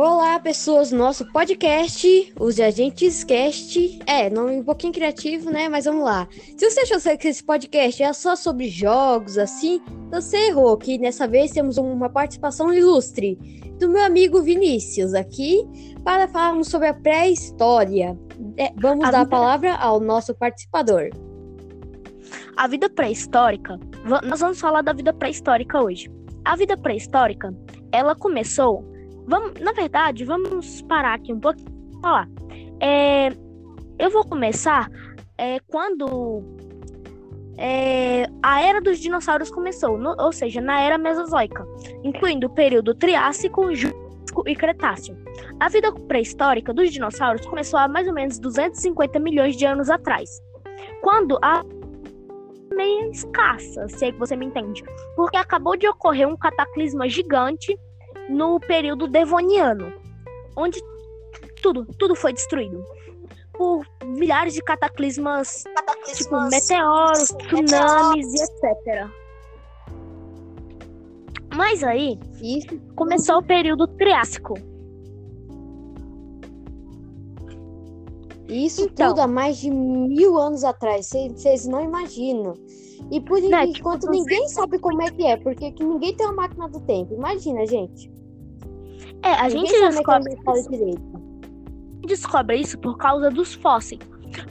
Olá, pessoas, nosso podcast, os Agentes Cast. É, nome um pouquinho criativo, né? Mas vamos lá. Se você achou que esse podcast é só sobre jogos, assim, você errou, que dessa vez temos uma participação ilustre do meu amigo Vinícius aqui para falarmos sobre a pré-história. É, vamos a dar vida... a palavra ao nosso participador. A vida pré-histórica, nós vamos falar da vida pré-histórica hoje. A vida pré-histórica, ela começou Vamos, na verdade, vamos parar aqui um e falar. É, eu vou começar é, quando é, a era dos dinossauros começou, no, ou seja, na era Mesozoica, incluindo o período Triássico, Jurássico e Cretáceo. A vida pré-histórica dos dinossauros começou há mais ou menos 250 milhões de anos atrás, quando a meio escassa, se é que você me entende, porque acabou de ocorrer um cataclisma gigante no período devoniano, onde tudo, tudo foi destruído por milhares de cataclismas, cataclismas tipo meteoros, tsunamis e etc. Mas aí Isso. começou o período Triássico. Isso então, tudo há mais de mil anos atrás. Vocês não imaginam. E por né, enquanto tipo, ninguém sabe como é que é, porque ninguém tem uma máquina do tempo. Imagina, gente. É, a gente descobre isso. descobre isso por causa dos fósseis.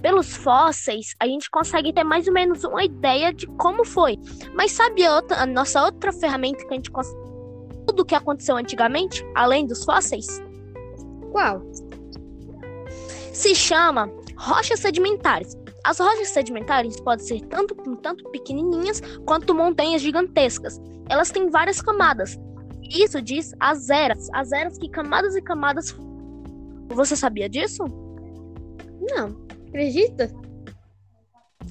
Pelos fósseis, a gente consegue ter mais ou menos uma ideia de como foi. Mas sabe a, outra, a nossa outra ferramenta que a gente consegue tudo o que aconteceu antigamente, além dos fósseis? Qual? Se chama rochas sedimentares. As rochas sedimentares podem ser tanto, tanto pequenininhas quanto montanhas gigantescas. Elas têm várias camadas, isso diz as eras. As eras que camadas e camadas. Você sabia disso? Não. Acredita?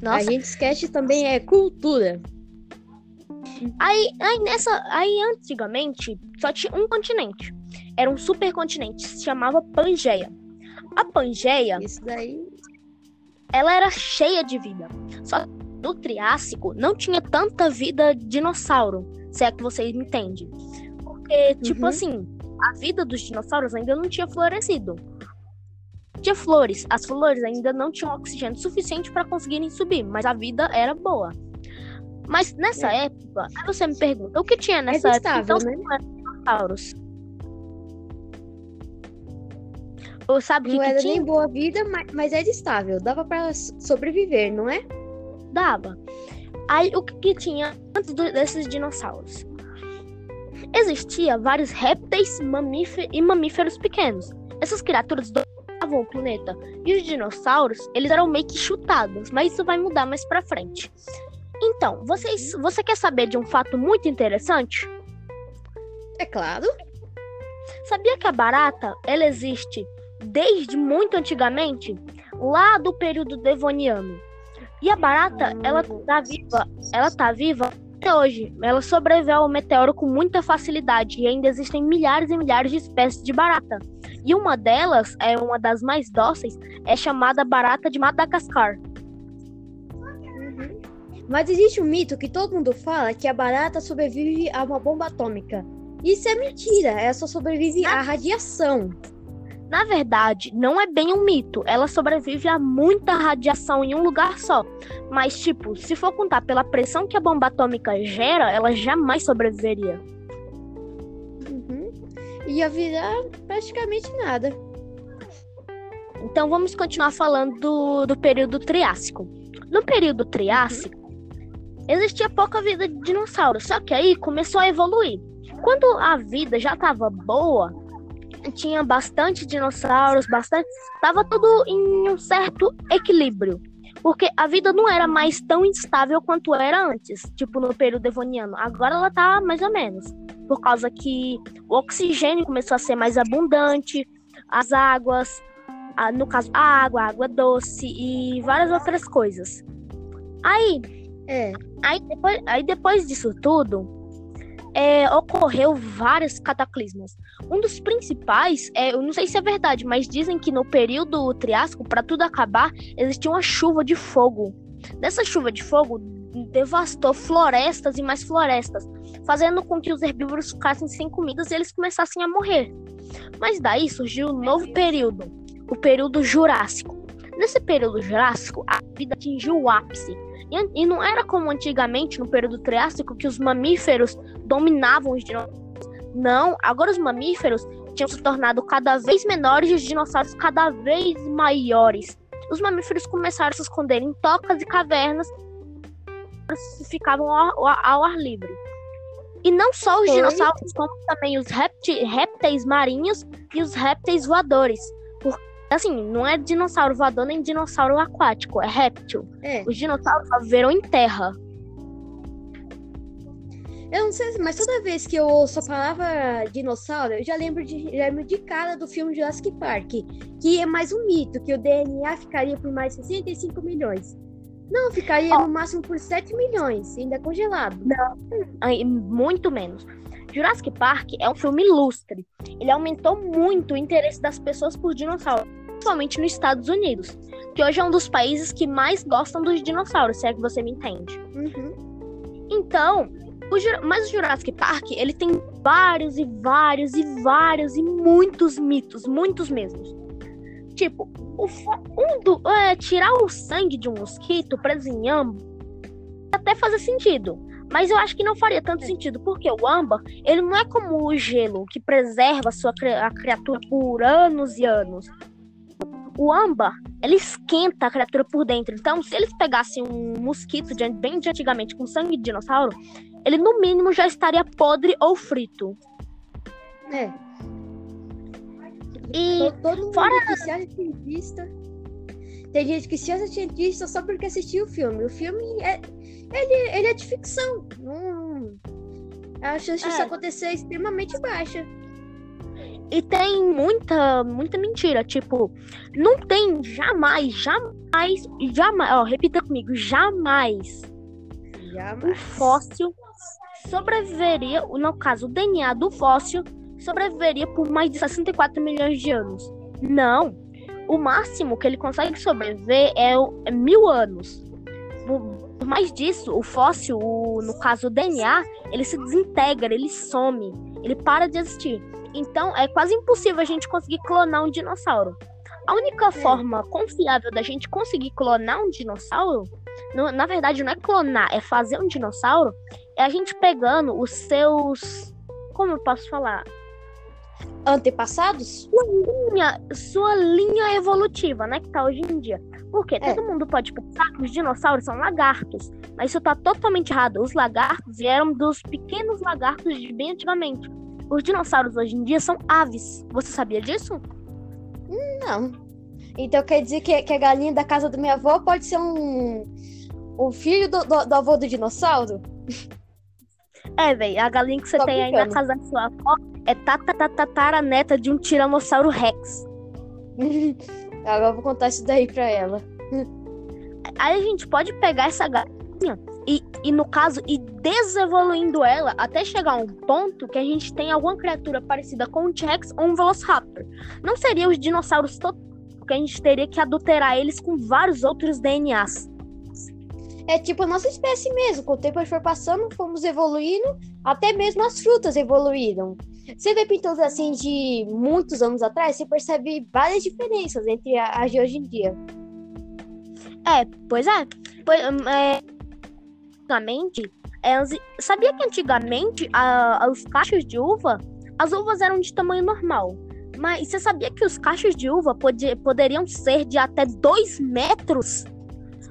Nossa. A gente esquece também é cultura. Aí, aí nessa, aí antigamente só tinha um continente. Era um supercontinente, se chamava Pangeia. A Pangeia, isso daí, ela era cheia de vida. Só que no Triássico não tinha tanta vida dinossauro, se é que vocês me entendem. Porque, tipo uhum. assim, a vida dos dinossauros ainda não tinha florescido. Tinha flores. As flores ainda não tinham oxigênio suficiente para conseguirem subir, mas a vida era boa. Mas nessa é. época, aí você me pergunta, o que tinha nessa é época? Então, né? dinossauros. Ou sabe não que era que nem boa vida, mas, mas era estável. Dava para sobreviver, não é? Dava. Aí o que, que tinha antes do, desses dinossauros? Existia vários répteis e mamíferos pequenos. Essas criaturas dominavam o planeta. E os dinossauros, eles eram meio que chutados, mas isso vai mudar mais pra frente. Então, vocês, você quer saber de um fato muito interessante? É claro. Sabia que a barata, ela existe desde muito antigamente, lá do período devoniano. E a barata, ela tá viva, ela tá viva até hoje, ela sobreviveu ao meteoro com muita facilidade e ainda existem milhares e milhares de espécies de barata. E uma delas, é uma das mais dóceis, é chamada barata de Madagascar. Uhum. Mas existe um mito que todo mundo fala que a barata sobrevive a uma bomba atômica. Isso é mentira, ela só sobrevive à radiação. Na verdade, não é bem um mito. Ela sobrevive a muita radiação em um lugar só. Mas, tipo, se for contar pela pressão que a bomba atômica gera, ela jamais sobreviveria. Uhum. Ia virar praticamente nada. Então vamos continuar falando do, do período Triássico. No período Triássico, uhum. existia pouca vida de dinossauros, só que aí começou a evoluir. Quando a vida já estava boa, tinha bastante dinossauros, bastante. Tava tudo em um certo equilíbrio. Porque a vida não era mais tão instável quanto era antes, tipo no período devoniano. Agora ela tá mais ou menos. Por causa que o oxigênio começou a ser mais abundante, as águas, a, no caso, a água, a água doce e várias outras coisas. Aí, é. aí, depois, aí depois disso tudo, é, ocorreu vários cataclismos. Um dos principais, é, eu não sei se é verdade, mas dizem que no período Triássico, para tudo acabar, existiu uma chuva de fogo. Dessa chuva de fogo devastou florestas e mais florestas, fazendo com que os herbívoros ficassem sem comidas e eles começassem a morrer. Mas daí surgiu um novo período, o período Jurássico. Nesse período Jurássico, a vida atingiu o ápice. E, e não era como antigamente, no período Triássico, que os mamíferos dominavam os dinossauros. Não, agora os mamíferos tinham se tornado cada vez menores e os dinossauros cada vez maiores. Os mamíferos começaram a se esconder em tocas e cavernas ficavam ao, ao ar livre. E não só os dinossauros, como também os répteis marinhos e os répteis voadores. Porque, assim, não é dinossauro voador nem dinossauro aquático, é réptil. É. Os dinossauros viveram em terra. Eu não sei, mas toda vez que eu ouço a palavra dinossauro, eu já lembro de, já lembro de cara do filme Jurassic Park, que é mais um mito, que o DNA ficaria por mais 65 milhões. Não, ficaria oh. no máximo por 7 milhões, ainda congelado. Não, muito menos. Jurassic Park é um filme ilustre. Ele aumentou muito o interesse das pessoas por dinossauros, principalmente nos Estados Unidos, que hoje é um dos países que mais gostam dos dinossauros, se é que você me entende. Uhum. Então, o, mas o Jurassic Park, ele tem vários e vários e vários e muitos mitos, muitos mesmos. Tipo, o, um do, é, tirar o sangue de um mosquito preso em âmbar até fazer sentido. Mas eu acho que não faria tanto sentido, porque o âmbar, ele não é como o gelo, que preserva a sua a criatura por anos e anos. O âmbar, ele esquenta a criatura por dentro. Então, se eles pegassem um mosquito de, bem de antigamente com sangue de dinossauro, ele no mínimo já estaria podre ou frito. É. E todo mundo fora... que se acha cientista. Tem gente que se acha cientista só porque assistiu o filme. O filme é. Ele, ele é de ficção. Hum, a chance é. disso acontecer é extremamente baixa. E tem muita, muita mentira. Tipo, não tem jamais, jamais, jamais, ó, repita comigo, jamais. Jamais. Um fóssil sobreviveria, no caso, o DNA do fóssil sobreviveria por mais de 64 milhões de anos. Não. O máximo que ele consegue sobreviver é, é mil anos. Por mais disso, o fóssil, o, no caso o DNA, ele se desintegra, ele some, ele para de existir. Então é quase impossível a gente conseguir clonar um dinossauro. A única é. forma confiável da gente conseguir clonar um dinossauro, no, na verdade não é clonar, é fazer um dinossauro, é a gente pegando os seus. Como eu posso falar? antepassados? Sua linha, sua linha evolutiva, né? Que tá hoje em dia. Porque é. todo mundo pode pensar que os dinossauros são lagartos. Mas isso tá totalmente errado. Os lagartos vieram dos pequenos lagartos de bem antigamente. Os dinossauros hoje em dia são aves. Você sabia disso? Não. Então quer dizer que, que a galinha da casa da minha avó pode ser um, um filho do, do, do avô do dinossauro? É, velho, a galinha que você Tô tem brincando. aí na casa da sua avó é tatatara neta de um Tiranossauro Rex. Agora eu vou contar isso daí pra ela. Aí a gente pode pegar essa galinha e, e, no caso, ir desevoluindo ela até chegar a um ponto que a gente tem alguma criatura parecida com um T-Rex ou um Velociraptor. Não seriam os dinossauros todos, porque a gente teria que adulterar eles com vários outros DNAs. É tipo a nossa espécie mesmo. Com o tempo foi passando, fomos evoluindo, até mesmo as frutas evoluíram. Você vê pinturas assim de muitos anos atrás, você percebe várias diferenças entre as de hoje em dia. É, pois é. Pois, é antigamente, é, sabia que antigamente a, os cachos de uva, as uvas eram de tamanho normal. Mas você sabia que os cachos de uva pod poderiam ser de até 2 metros?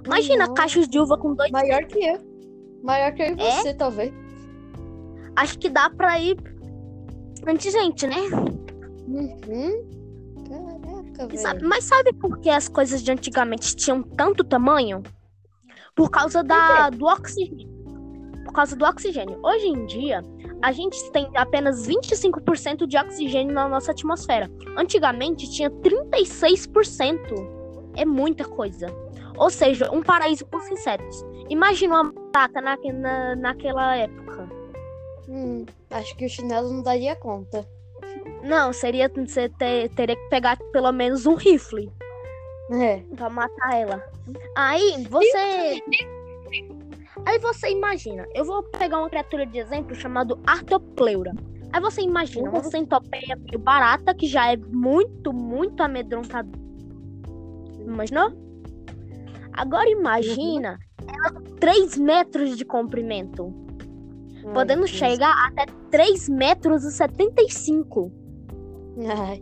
Imagina cachos de uva com dois Maior que eu. Maior que eu e é? você, talvez. Acho que dá pra ir bastante gente, né? Uhum. Caraca, sabe, mas sabe por que as coisas de antigamente tinham tanto tamanho? Por causa da, do oxigênio. Por causa do oxigênio. Hoje em dia, a gente tem apenas 25% de oxigênio na nossa atmosfera. Antigamente tinha 36%. É muita coisa. Ou seja, um paraíso para os insetos. Imagina uma batata na, na, naquela época. Hum, acho que o chinelo não daria conta. Não, seria você ter, teria que pegar pelo menos um rifle. É. Pra matar ela. Aí você. Aí você imagina, eu vou pegar uma criatura de exemplo chamado Artopleura. Aí você imagina uma centopeia meio barata, que já é muito, muito amedrontador. Imaginou? Agora imagina ela com 3 metros de comprimento. podendo chegar até 3 metros e 75. Ai.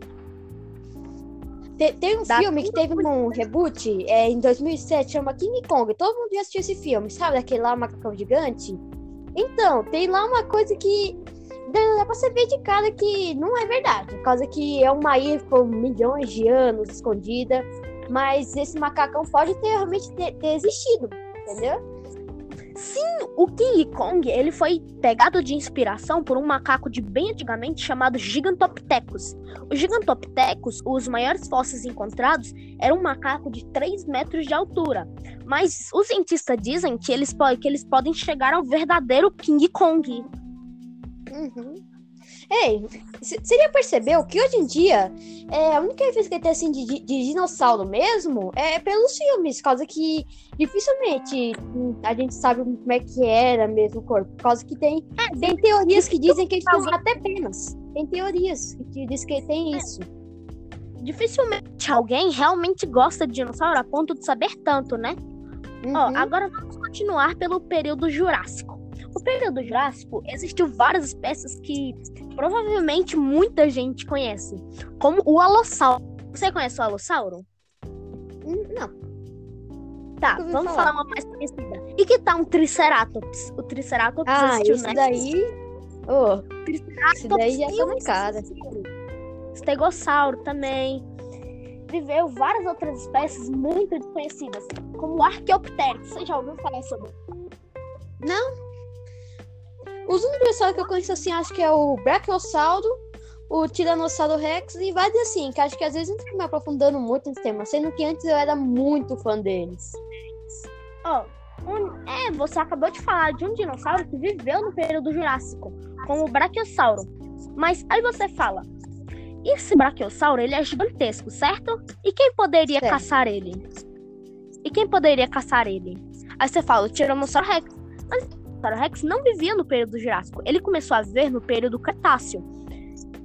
Tem, tem um filme que teve um reboot é, em 2007, chama King Kong. Todo mundo já assistiu esse filme, sabe? Aquele lá, macacão gigante. Então, tem lá uma coisa que dá pra você ver de cara que não é verdade. Por causa que é uma ilha com milhões de anos escondida. Mas esse macacão pode ter realmente ter, ter existido, entendeu? Sim, o King Kong ele foi pegado de inspiração por um macaco de bem antigamente chamado Gigantopithecus. O Gigantopithecus, os maiores fósseis encontrados, era um macaco de 3 metros de altura. Mas os cientistas dizem que eles, que eles podem chegar ao verdadeiro King Kong. Uhum. Ei, você já percebeu que hoje em dia é, a única vez que tem assim de, de, dinossauro mesmo é pelos filmes, por causa que dificilmente a gente sabe como é que era mesmo o corpo, por causa que tem, é, tem teorias que dizem que eles têm até penas. Tem teorias que dizem que tem é. isso. Dificilmente alguém realmente gosta de dinossauro a ponto de saber tanto, né? Uhum. Ó, agora vamos continuar pelo período Jurássico. No período Jurássico, existiu várias espécies que provavelmente muita gente conhece, como o alossauro. Você conhece o alossauro? Hum, não. Tá, vamos falar. falar. uma mais conhecida. E que tá um Triceratops? O Triceratops ah, isso né? daí... Oh, Triceratops isso daí já tá na cara. Estegossauro também. Viveu várias outras espécies muito desconhecidas, como o Archaeopteryx. Você já ouviu falar sobre? Não, os únicos dinossauros que eu conheço assim, acho que é o Brachiosauro, o Tiranossauro Rex e vários assim, que acho que às vezes não fico me aprofundando muito nesse tema, sendo que antes eu era muito fã deles. Ó, oh, um, é, você acabou de falar de um dinossauro que viveu no período Jurássico, como o Brachiosauro. Mas aí você fala, esse Brachiosauro, ele é gigantesco, certo? E quem poderia certo. caçar ele? E quem poderia caçar ele? Aí você fala, o Tiranossauro Rex. Mas Tiranossauro Rex não vivia no período Jurássico, ele começou a viver no período Cretáceo.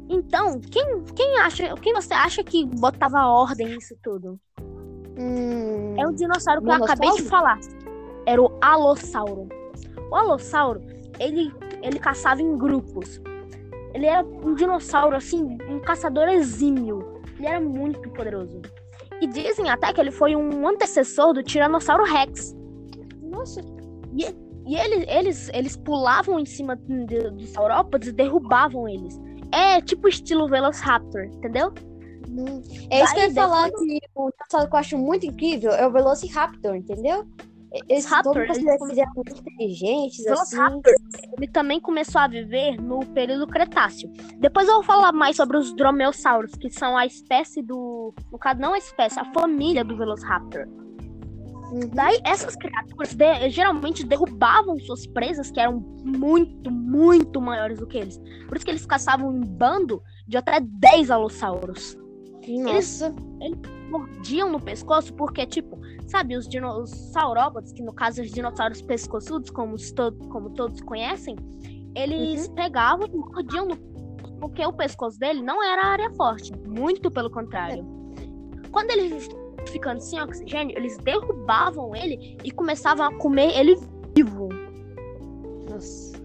Então, quem, quem acha, quem você acha que botava ordem nisso tudo? Hum, é um dinossauro que eu acabei de falar. Era o Alossauro. O Alossauro, ele, ele caçava em grupos. Ele era um dinossauro, assim, um caçador exímio. Ele era muito poderoso. E dizem até que ele foi um antecessor do Tiranossauro Rex. Nossa. E, e eles, eles, eles pulavam em cima de, dos saurópodes e derrubavam eles. É tipo estilo Velociraptor, entendeu? Hum. É isso que eu ia falar que o dinossauro que eu acho muito incrível é o Velociraptor, entendeu? Eles Raptor, eles eram muito inteligentes, assim. ele também começou a viver no período Cretáceo. Depois eu vou falar mais sobre os dromeossauros, que são a espécie do... No caso, não a espécie, a família do Velociraptor. Daí essas criaturas de, geralmente derrubavam suas presas, que eram muito, muito maiores do que eles. Por isso que eles caçavam em bando de até 10 alossauros. Eles, eles, mordiam no pescoço porque, tipo, sabe, os, os saurópodes, que no caso os dinossauros pescoçudos, como, to como todos conhecem, eles uhum. pegavam e mordiam no porque o pescoço dele não era área forte, muito pelo contrário. É. Quando eles ficando sem oxigênio, eles derrubavam ele e começavam a comer ele vivo. Nossa.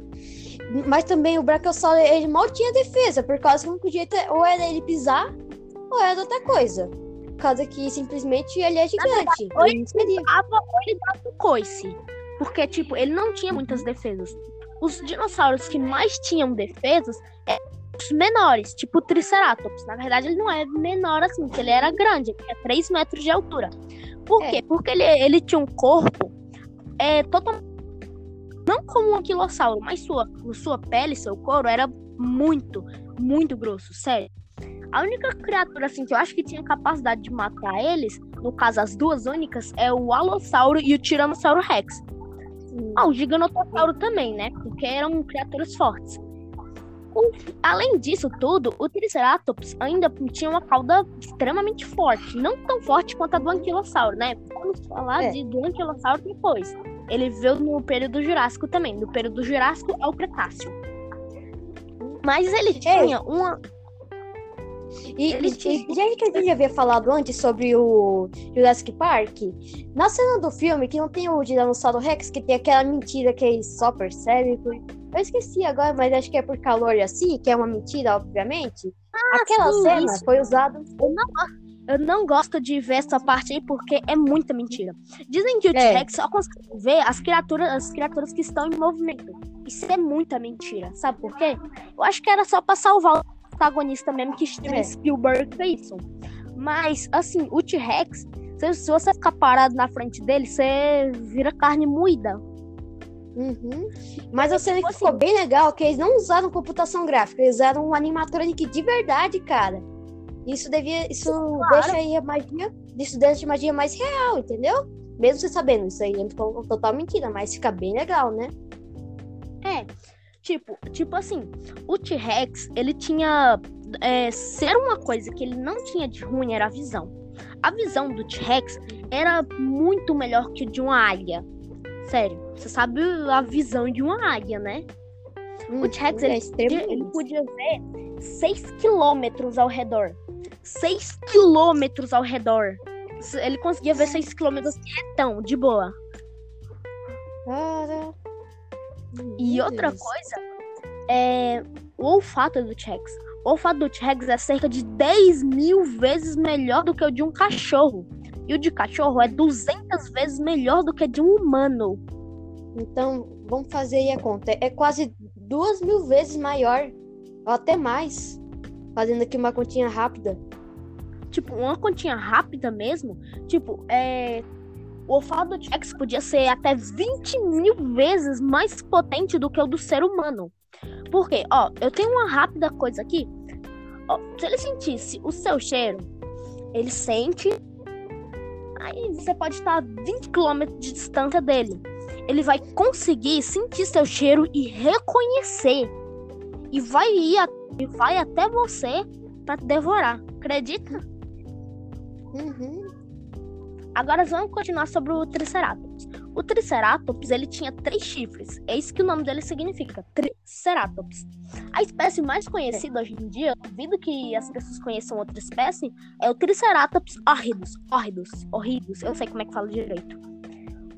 Mas também o Brachiosauro, ele mal tinha defesa, por causa que o único jeito é, ou era ele pisar, ou era outra coisa. Por causa que simplesmente ele é gigante. Verdade, ou ele dava, ou ele dava um coice. Porque, tipo, ele não tinha muitas defesas. Os dinossauros que mais tinham defesas eram menores, tipo o Triceratops. Na verdade, ele não é menor assim, porque ele era grande, ele tinha 3 metros de altura. Por é. quê? Porque ele, ele tinha um corpo é, totalmente. Não como um anquilossauro, mas sua, sua pele, seu couro era muito, muito grosso, sério. A única criatura assim que eu acho que tinha capacidade de matar eles, no caso as duas únicas, é o Alossauro e o Tiranossauro Rex. Ah, o Gigantossauro também, né? Porque eram criaturas fortes. Além disso tudo, o Triceratops ainda tinha uma cauda extremamente forte. Não tão forte quanto a do Anquilossauro, né? Vamos falar é. de, do Anquilossauro depois. Ele veio no período Jurássico também. Do período Jurássico ao Cretáceo. Mas ele tinha uma. E, e, e gente que a gente já havia falado antes sobre o Jurassic Park, na cena do filme que não tem o Dinossauro Rex, que tem aquela mentira que ele só percebe. Eu esqueci agora, mas acho que é por calor assim, que é uma mentira, obviamente. Ah, Aquela sim, cena isso. foi usada. Eu não, eu não gosto de ver essa parte aí porque é muita mentira. Dizem que o É. T-Rex só consegue ver as criaturas, as criaturas que estão em movimento. Isso é muita mentira. Sabe por quê? Eu acho que era só pra salvar o protagonista mesmo que É. Spielberg fez isso. Mas, assim, o T-Rex, se, se você ficar parado na frente dele, você vira carne moída. Uhum. Mas a cena tipo que ficou assim- bem legal é que eles não usaram computação gráfica, eles usaram um animatronic de verdade, cara. Isso devia. Isso deixa aí a magia. Isso deixa a magia mais real, entendeu? Mesmo você sabendo, isso aí é to- total mentira, mas fica bem legal, né? É, tipo, tipo assim, o T-Rex, ele tinha. É, ser uma coisa que ele não tinha de ruim era a visão. A visão do T-Rex era muito melhor que de uma águia. Sério, você sabe a visão de uma águia, né? O T-Rex, é ele, podia ver 6 quilômetros ao redor. 6 quilômetros ao redor. Ele conseguia ver 6 quilômetros retão, de boa. Cara. E outra coisa é o olfato do T-Rex. O olfato do T-Rex é cerca de 10 mil vezes melhor do que o de um cachorro. E o de cachorro é 200 vezes melhor do que de um humano. Então, vamos fazer aí a conta. É quase duas mil vezes maior, ou até mais. Fazendo aqui uma continha rápida. Tipo, uma continha rápida mesmo. Tipo, é. O olfato do T-Rex podia ser até 20 mil vezes mais potente do que o do ser humano. Por quê? Ó, eu tenho uma rápida coisa aqui. Ó, se ele sentisse o seu cheiro, ele sente. Aí você pode estar a 20 km de distância dele. Ele vai conseguir sentir seu cheiro e reconhecer. E vai ir a- e vai até você pra te devorar. Acredita? Uhum. Agora vamos continuar sobre o Triceratops. O Triceratops, ele tinha três chifres. É isso que o nome dele significa, Triceratops. A espécie mais conhecida hoje em dia, duvido que as pessoas conheçam outra espécie, é o Triceratops horridus. Horridus, horridus, eu sei como é que fala direito.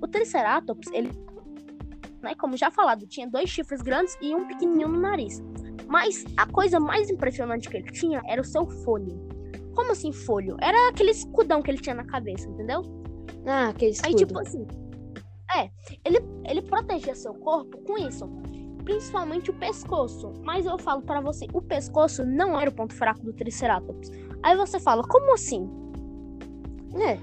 O Triceratops, ele, né, como já falado, tinha dois chifres grandes e um pequenininho no nariz. Mas a coisa mais impressionante que ele tinha era o seu folho. Como assim folho? Era aquele escudão que ele tinha na cabeça, entendeu? Ah, aquele escudo. Aí, tipo assim. É, ele, ele protegia seu corpo com isso. Principalmente o pescoço. Mas eu falo pra você, o pescoço não era o ponto fraco do Triceratops. Aí você fala, como assim? É.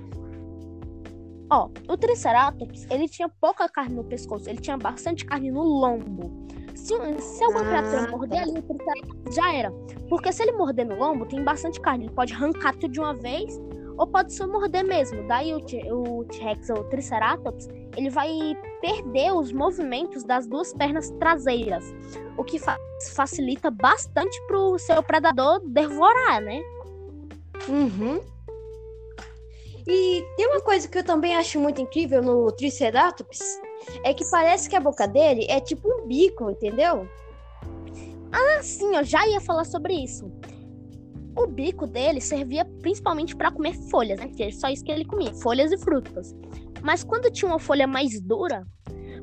Ó, o Triceratops, ele tinha pouca carne no pescoço, ele tinha bastante carne no lombo. Se, se alguma Ah, criatura morder ali, o Triceratops já era. Porque se ele morder no lombo, tem bastante carne. Ele pode arrancar tudo de uma vez, ou pode só morder mesmo. Daí o, o T-Rex, ou o Triceratops, ele vai perder os movimentos das duas pernas traseiras. O que fa- facilita bastante pro seu predador devorar, né? Uhum. E tem uma coisa que eu também acho muito incrível no Triceratops, é que parece que a boca dele é tipo um bico, entendeu? Sim, eu já ia falar sobre isso. O bico dele servia principalmente para comer folhas, né? Porque é só isso que ele comia, folhas e frutas. Mas quando tinha uma folha mais dura,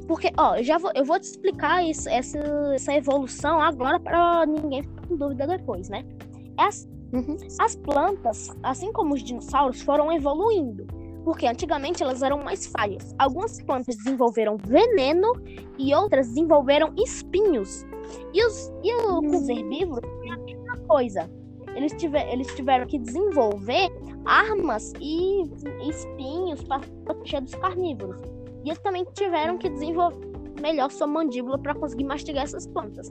porque, ó, eu já vou, eu vou te explicar isso- essa, essa evolução agora para ninguém ficar com dúvida depois, né? As, Uhum. as plantas, assim como os dinossauros, foram evoluindo. Porque antigamente elas eram mais falhas. Algumas plantas desenvolveram veneno e outras desenvolveram espinhos. E os, e os herbívoros é a mesma coisa. Eles, tiver, eles tiveram que desenvolver armas e espinhos para proteger dos carnívoros. E eles também tiveram que desenvolver melhor sua mandíbula para conseguir mastigar essas plantas.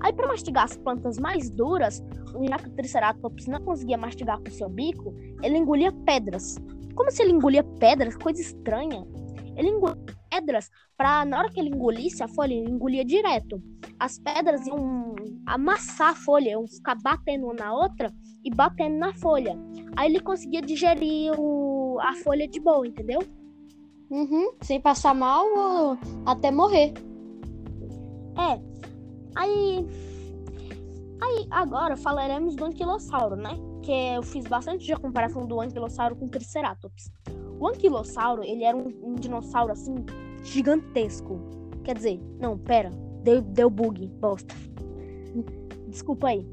Aí, para mastigar as plantas mais duras, o Triceratops não conseguia mastigar com seu bico, ele engolia pedras. Como se ele engolia pedras? Coisa estranha. Ele engolia pedras para, na hora que ele engolisse a folha, ele engolia direto. As pedras iam amassar a folha, iam ficar batendo uma na outra e batendo na folha. Aí ele conseguia digerir o- a folha de boa, entendeu? Uhum. Sem passar mal ou até morrer. É. Aí. Aí, agora falaremos do anquilossauro, né? Que eu fiz bastante de comparação do anquilossauro com o Triceratops. O anquilossauro, ele era um, um dinossauro, assim, gigantesco. Quer dizer, não, pera. Deu, deu bug, bosta. Desculpa aí.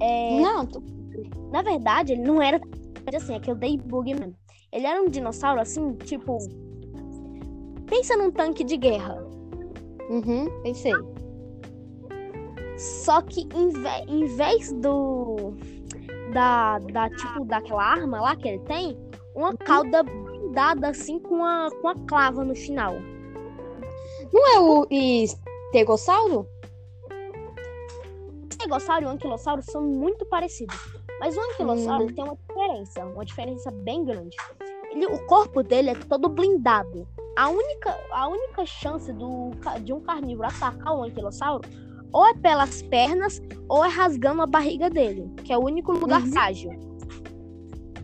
É, Não, tu... na verdade, ele não era assim, é que eu dei bug mesmo. Ele era um dinossauro assim, tipo. Pensa num tanque de guerra. uhum, pensei. Só que em, ve- em vez do. Da, da, tipo, daquela arma lá que ele tem, uma cauda blindada assim com a, com a clava no final. Não é o estegossauro? Estegossauro e o anquilossauro são muito parecidos. Mas o anquilossauro Hum. tem uma diferença, uma diferença bem grande. Ele- o corpo dele é todo blindado. A única, a única chance do, de um carnívoro atacar o anquilossauro ou é pelas pernas ou é rasgando a barriga dele, que é o único lugar Uhum. frágil.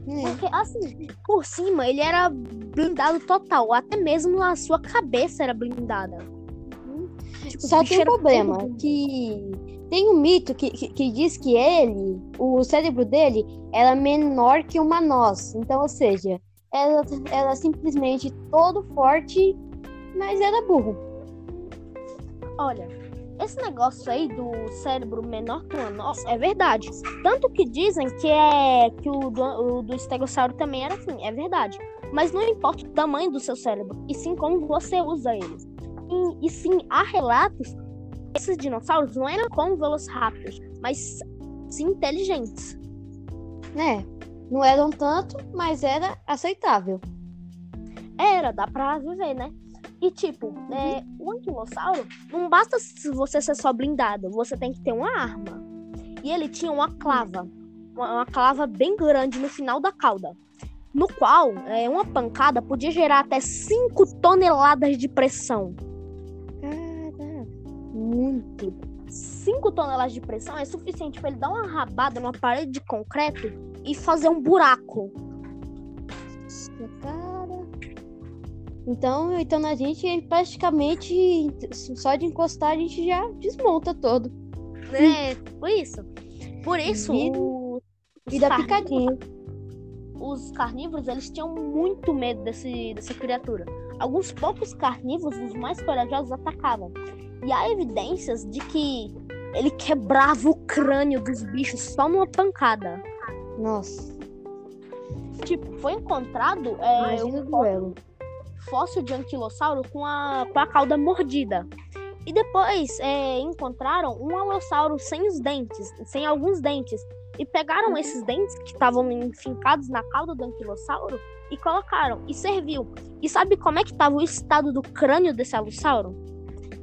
É. Porque, assim, por cima ele era blindado total, até mesmo a sua cabeça era blindada. Tipo, Só tem um problema, que tem um mito que, que, que diz que ele, o cérebro dele, era menor que uma noz. Então, ou seja, era, era simplesmente todo forte, mas era burro. Olha, esse negócio aí do cérebro menor que uma nossa é verdade. Tanto que dizem que é que o do, o do estegossauro também era assim, é verdade. Mas não importa o tamanho do seu cérebro, e sim como você usa ele. E, e sim, há relatos que esses dinossauros não eram como velociraptors, mas sim inteligentes. né? Não eram tanto, mas era aceitável. Era, dá pra viver, né? E tipo, é, o anquilossauro, não basta você ser só blindado, você tem que ter uma arma. E ele tinha uma clava, uma, uma clava bem grande no final da cauda, no qual é, uma pancada podia gerar até 5 toneladas de pressão. Caraca, muito. 5 toneladas de pressão é suficiente para ele dar uma rabada numa parede de concreto e fazer um buraco. Cara. Então, então a gente praticamente só de encostar a gente já desmonta todo. É, por isso. Por isso, Vira- o- E carnívoros- picadinho. os carnívoros eles tinham muito medo desse, dessa criatura. Alguns poucos carnívoros, os mais corajosos, atacavam. E há evidências de que ele quebrava o crânio dos bichos só numa pancada. Nossa, Tipo, foi encontrado é, imagina um o duelo. Fóssil de anquilossauro com a, com a cauda mordida. E depois é, encontraram um alossauro sem os dentes, sem alguns dentes. E pegaram esses dentes que estavam enfincados na cauda do anquilossauro e colocaram. E serviu. E sabe como é que estava o estado do crânio desse alossauro?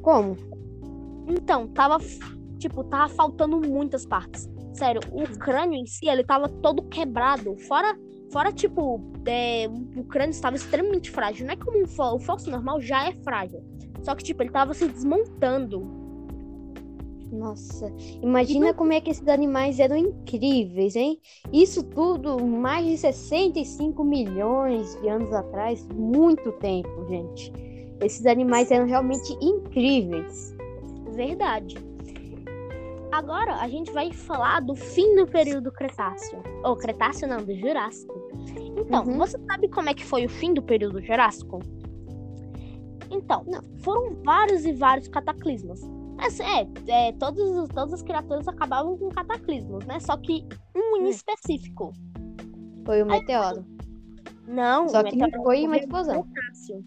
Como? Então, tava, tipo, tava faltando muitas partes. Sério, o crânio em si, ele tava todo quebrado. Fora, fora tipo, é, o crânio estava extremamente frágil. Não é como um fó- o fóssil normal já é frágil. Só que, tipo, ele tava se desmontando. Nossa, imagina como é que esses animais eram incríveis, hein? Isso tudo mais de 65 milhões de anos atrás, muito tempo, gente. Esses animais eram realmente incríveis. Verdade. Agora a gente vai falar do fim do período Cretáceo. Ou Cretáceo não, do Jurássico. Então, Uhum. você sabe como é que foi o fim do período Jurássico? Então, Não. foram vários e vários cataclismos. É, é, todos, os- todas as criaturas acabavam com cataclismos, né? Só que um em Hum. específico. Foi o meteoro. Não, Só o que meteoro foi uma explosão. Cretáceo,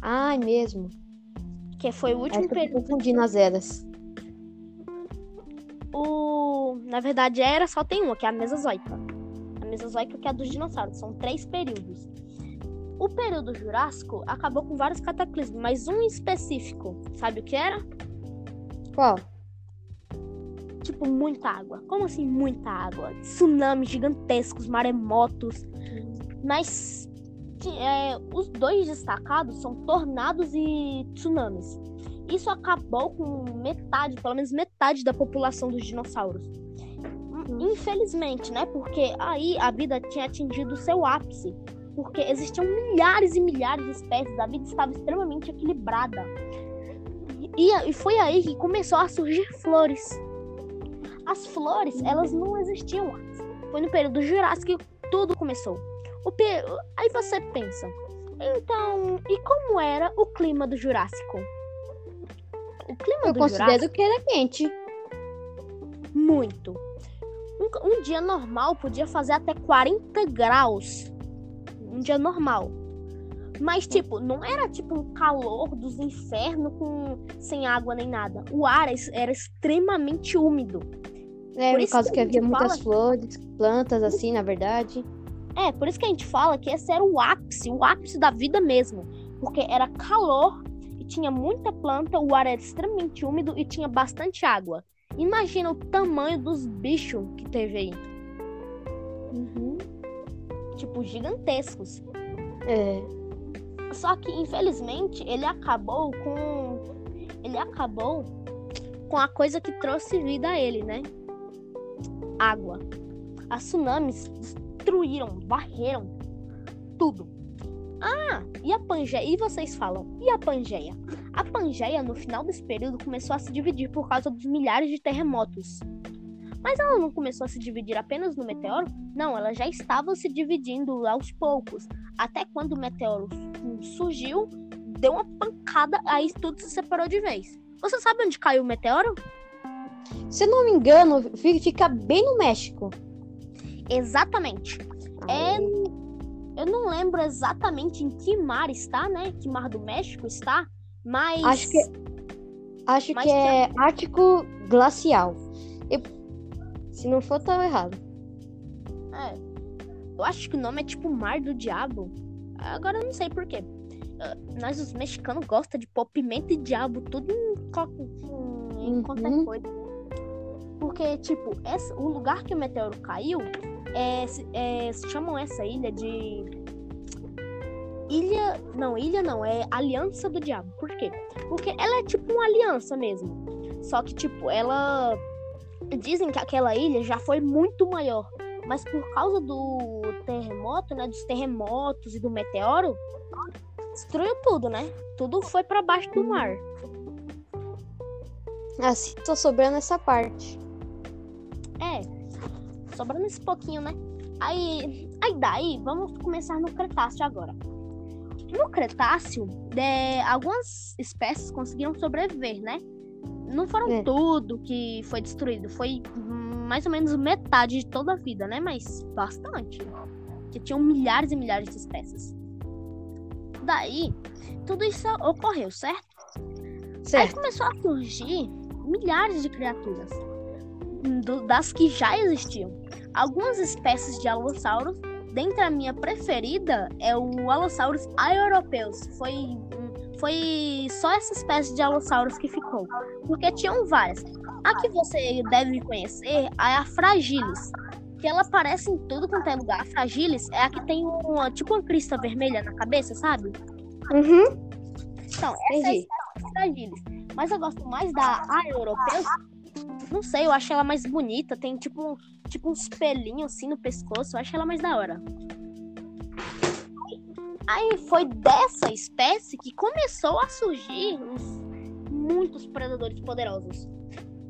Ai, mesmo. que foi o último tô período. confundindo as eras. O... Na verdade, era só tem uma, que é a Mesozoica. A Mesozoica que é a dos dinossauros. São três períodos. O período Jurássico acabou com vários cataclismos, mas um específico. Sabe o que era? Qual? Tipo, muita água. Como assim, muita água? Tsunamis gigantescos, maremotos. Mas é, os dois destacados são tornados e tsunamis. Isso acabou com metade, pelo menos metade da população dos dinossauros. Infelizmente, né? Porque aí a vida tinha atingido o seu ápice. Porque existiam milhares e milhares de espécies, a vida estava extremamente equilibrada. E, e foi aí que começou a surgir flores. As flores, elas não existiam antes. Foi no período Jurássico que tudo começou. O per... Aí você pensa, então, e como era o clima do Jurássico? O clima Eu do considero Jurássico... que era quente. Muito. Um, um dia normal podia fazer até 40 graus. Um dia normal. Mas, tipo, não era tipo um calor dos infernos com sem água nem nada. O ar era extremamente úmido. É, por, por causa que, que havia muitas flores, plantas, assim, na verdade. É, por isso que a gente fala que esse era o ápice, o ápice da vida mesmo. Porque era calor tinha muita planta, o ar era extremamente úmido e tinha bastante água. Imagina o tamanho dos bichos que teve aí. Uhum. Tipo, gigantescos. É. Só que, infelizmente, ele acabou com. Ele acabou com a coisa que trouxe vida a ele, né? Água. As tsunamis destruíram, varreram tudo. Ah, e a Pangeia? E vocês falam, e a Pangeia? A Pangeia, no final desse período, começou a se dividir por causa dos milhares de terremotos. Mas ela não começou a se dividir apenas no meteoro? Não, ela já estava se dividindo aos poucos. Até quando o meteoro surgiu, deu uma pancada, aí tudo se separou de vez. Você sabe onde caiu o meteoro? Se não me engano, fica bem no México. Exatamente. É, eu não lembro exatamente em que mar está, né? Que mar do México está, mas. Acho que, acho mas que é Ártico Glacial. Eu... Se não for, tá errado. É. Eu acho que o nome é tipo Mar do Diabo. Agora eu não sei porquê. Ah, nós, os mexicanos, gosta de pôr pimenta e diabo tudo em, em uhum. qualquer coisa. Porque, tipo, essa, o lugar que o meteoro caiu é, é, chamam essa ilha de. Ilha. Não, ilha não, é Aliança do Diabo. Por quê? Porque ela é tipo uma aliança mesmo. Só que, tipo, ela. Dizem que aquela ilha já foi muito maior. Mas por causa do terremoto, né? Dos terremotos e do meteoro, destruiu tudo, né? Tudo foi para baixo do mar. Assim, tô sobrando essa parte. Sobrando esse pouquinho, né? Aí, aí daí, vamos começar no Cretáceo agora. No Cretáceo, é, algumas espécies conseguiram sobreviver, né? Não foram é. tudo que foi destruído, foi mais ou menos metade de toda a vida, né? Mas bastante. Que tinham milhares e milhares de espécies. Daí, tudo isso ocorreu, certo? certo. Aí começou a surgir milhares de criaturas do, das que já existiam. Algumas espécies de alossauros, dentre a minha preferida é o Allosaurus aeropeus. Foi foi só essa espécie de alossauros que ficou, porque tinham várias. A que você deve conhecer é a Fragilis, que ela aparece em tudo quanto é lugar. A Fragilis é a que tem uma, tipo uma crista vermelha na cabeça, sabe? Uhum. Então, essa Entendi. é a Fragilis. Mas eu gosto mais da A europeus. Não sei, eu acho ela mais bonita. Tem tipo, tipo uns pelinhos assim no pescoço. Eu acho ela mais da hora. Aí foi dessa espécie que começou a surgir os muitos predadores poderosos.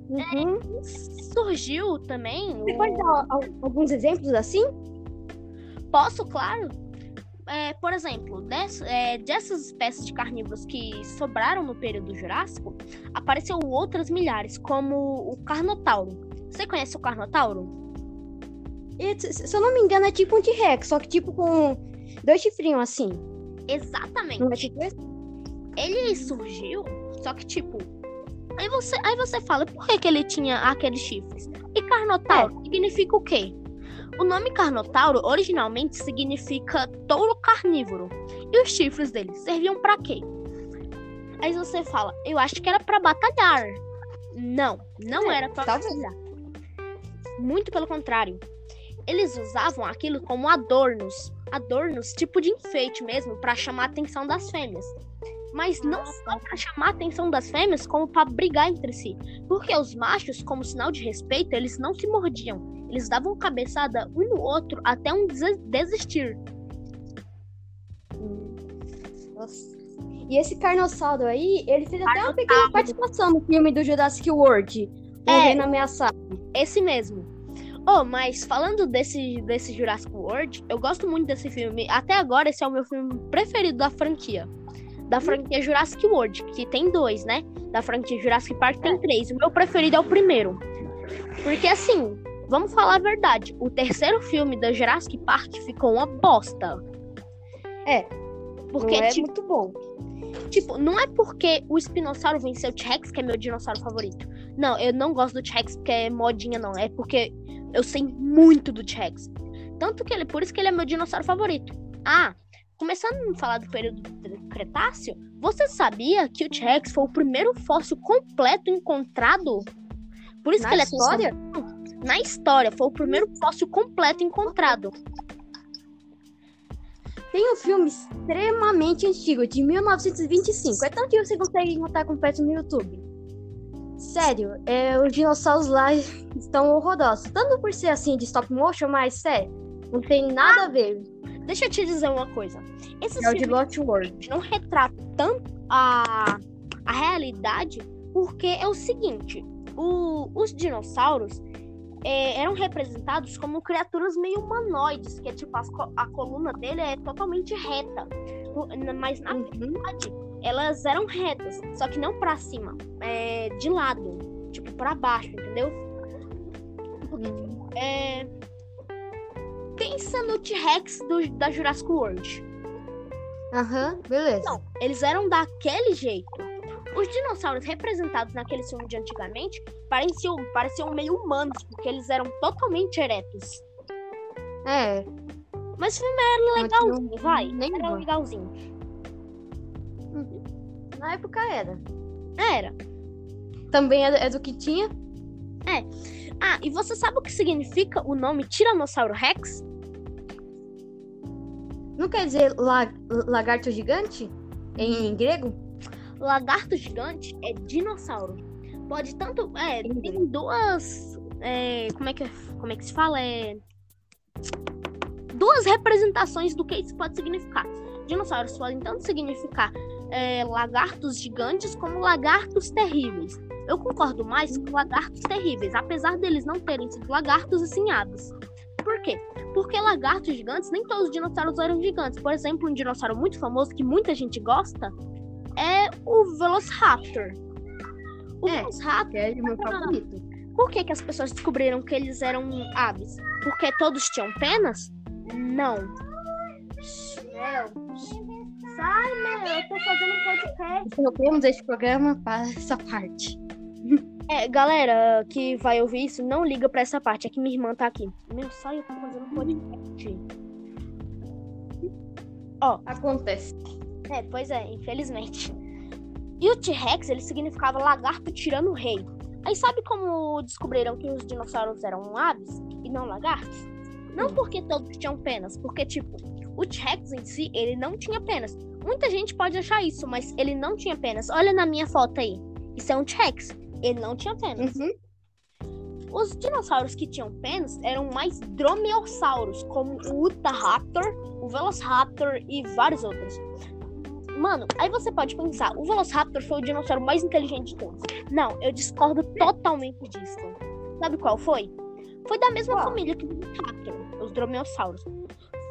Uhum. É, surgiu também. Você o... pode dar alguns exemplos assim? Posso, claro. É, por exemplo, dessa, é, dessas espécies de carnívoros que sobraram no período Jurássico, apareceu outras milhares, como o Carnotauro. Você conhece o Carnotauro? Se eu não me engano, é tipo um T-Rex, só que tipo com dois chifrinhos assim. Exatamente. É tipo Ele surgiu, só que tipo, Aí você, aí você fala, por que, que ele tinha aqueles chifres? E Carnotauro é. significa o quê? O nome Carnotauro originalmente significa touro carnívoro. E os chifres dele serviam para quê? Aí você fala, eu acho que era para batalhar. Não, não é, era para batalhar. Muito pelo contrário. Eles usavam aquilo como adornos, adornos tipo de enfeite mesmo, para chamar a atenção das fêmeas mas não só para chamar a atenção das fêmeas, como para brigar entre si. Porque os machos, como sinal de respeito, eles não se mordiam. Eles davam cabeçada um no outro até um desistir. Nossa. E esse Carnossauro aí, ele fez até uma pequena participação no filme do Jurassic World. O É. reino ameaçado. Esse mesmo. Oh, mas falando desse, desse Jurassic World, eu gosto muito desse filme. Até agora, esse é o meu filme preferido da franquia. Da franquia Jurassic World, que tem dois, né? Da franquia Jurassic Park tem três. O meu preferido é o primeiro. Porque assim, vamos falar a verdade. O terceiro filme da Jurassic Park ficou uma bosta. É. Porque, não é tipo, muito bom. Tipo, não é porque o espinossauro venceu o T-Rex que é meu dinossauro favorito. Não, eu não gosto do T-Rex porque é modinha, não. É porque eu sei muito do T-Rex. Tanto que ele, por isso que ele é meu dinossauro favorito. Ah, começando a falar do período do Cretáceo, você sabia que o T-Rex foi o primeiro fóssil completo encontrado? Por isso Na que ele é história? tão- Na história, foi o primeiro fóssil completo encontrado. Tem um filme extremamente antigo, de 1925. É tão que você consegue encontrar completo no YouTube. Sério, é, os dinossauros lá estão horrorosos. Tanto por ser assim de stop motion, mas sério, não tem nada a ver. Deixa eu te dizer uma coisa. Esses É o de Lost World. não retrata tanto a, a realidade, porque é o seguinte: o- os dinossauros é, eram representados como criaturas meio humanoides, que é tipo as a coluna dele é totalmente reta, mas na Uhum. verdade elas eram retas, só que não pra cima, é, de lado, tipo pra baixo, entendeu? É, pensa no T-Rex da Jurassic World. Aham, beleza. Não, eles eram daquele jeito. Os dinossauros representados naquele filme de antigamente pareciam, pareciam meio humanos, porque eles eram totalmente eretos. É, Mas o filme era legalzinho, não- vai. nem era vou. legalzinho. na época era. Era. Também é, é do que tinha. Ah, e você sabe o que significa o nome Tiranossauro Rex? Não quer dizer la- lagarto gigante? Em grego? Lagarto gigante é dinossauro. Pode tanto. É, Em tem duas. é, como, é que, como é que se fala? É. Duas representações do que isso pode significar. Dinossauros podem tanto significar é, lagartos gigantes como lagartos terríveis. Eu concordo mais com lagartos terríveis, apesar deles não terem sido lagartos aves. Por quê? Porque lagartos gigantes, nem todos os dinossauros eram gigantes. Por exemplo, um dinossauro muito famoso que muita gente gosta é o Velociraptor. O É. Velociraptor, é o meu favorito. por que, que as pessoas descobriram que eles eram aves? Porque todos tinham penas? Não. Sai, meu, eu tô fazendo um podcast. Colocamos este programa para essa parte. É, galera que vai ouvir isso, não liga pra essa parte. É que minha irmã tá aqui. Meu, sai, eu tô fazendo um podcast. Acontece. É, pois é, infelizmente. E o T-Rex, ele significava lagarto tirando o rei. Aí sabe como descobriram que os dinossauros eram aves e não lagartos? Não porque todos tinham penas, porque, tipo, o T-Rex em si, ele não tinha penas. Muita gente pode achar isso, mas ele não tinha penas. Olha na minha foto aí. Isso é um T-Rex. Ele não tinha penas. Uhum. Os dinossauros que tinham penas eram mais dromeossauros, como o Utahraptor, o Velociraptor e vários outros. Mano, aí você pode pensar, o Velociraptor foi o dinossauro mais inteligente de todos. Não, eu discordo totalmente disso. Sabe qual foi? Foi da mesma família que o Velociraptor, os dromeossauros.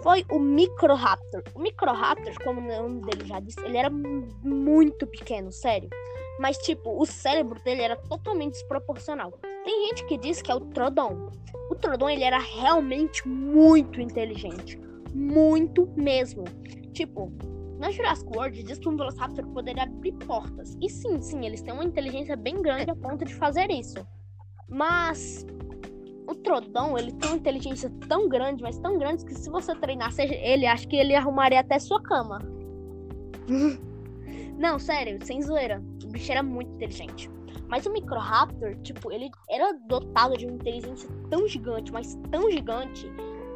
Foi o Microraptor. O Microraptor, como o nome dele já disse, ele era mu- muito pequeno, sério. Mas, tipo, o cérebro dele era totalmente desproporcional. Tem gente que diz que é o Trodon. O Trodon, ele era realmente muito inteligente. Muito mesmo. Tipo, na Jurassic World diz que um Velociraptor poderia abrir portas. E sim, sim, eles têm uma inteligência bem grande a ponto de fazer isso. Mas o Trodon, ele tem uma inteligência tão grande, mas tão grande que se você treinasse ele, acho que ele arrumaria até sua cama. Não, sério, sem zoeira. O bicho era muito inteligente. Mas o Microraptor, tipo, ele era dotado de uma inteligência tão gigante, mas tão gigante,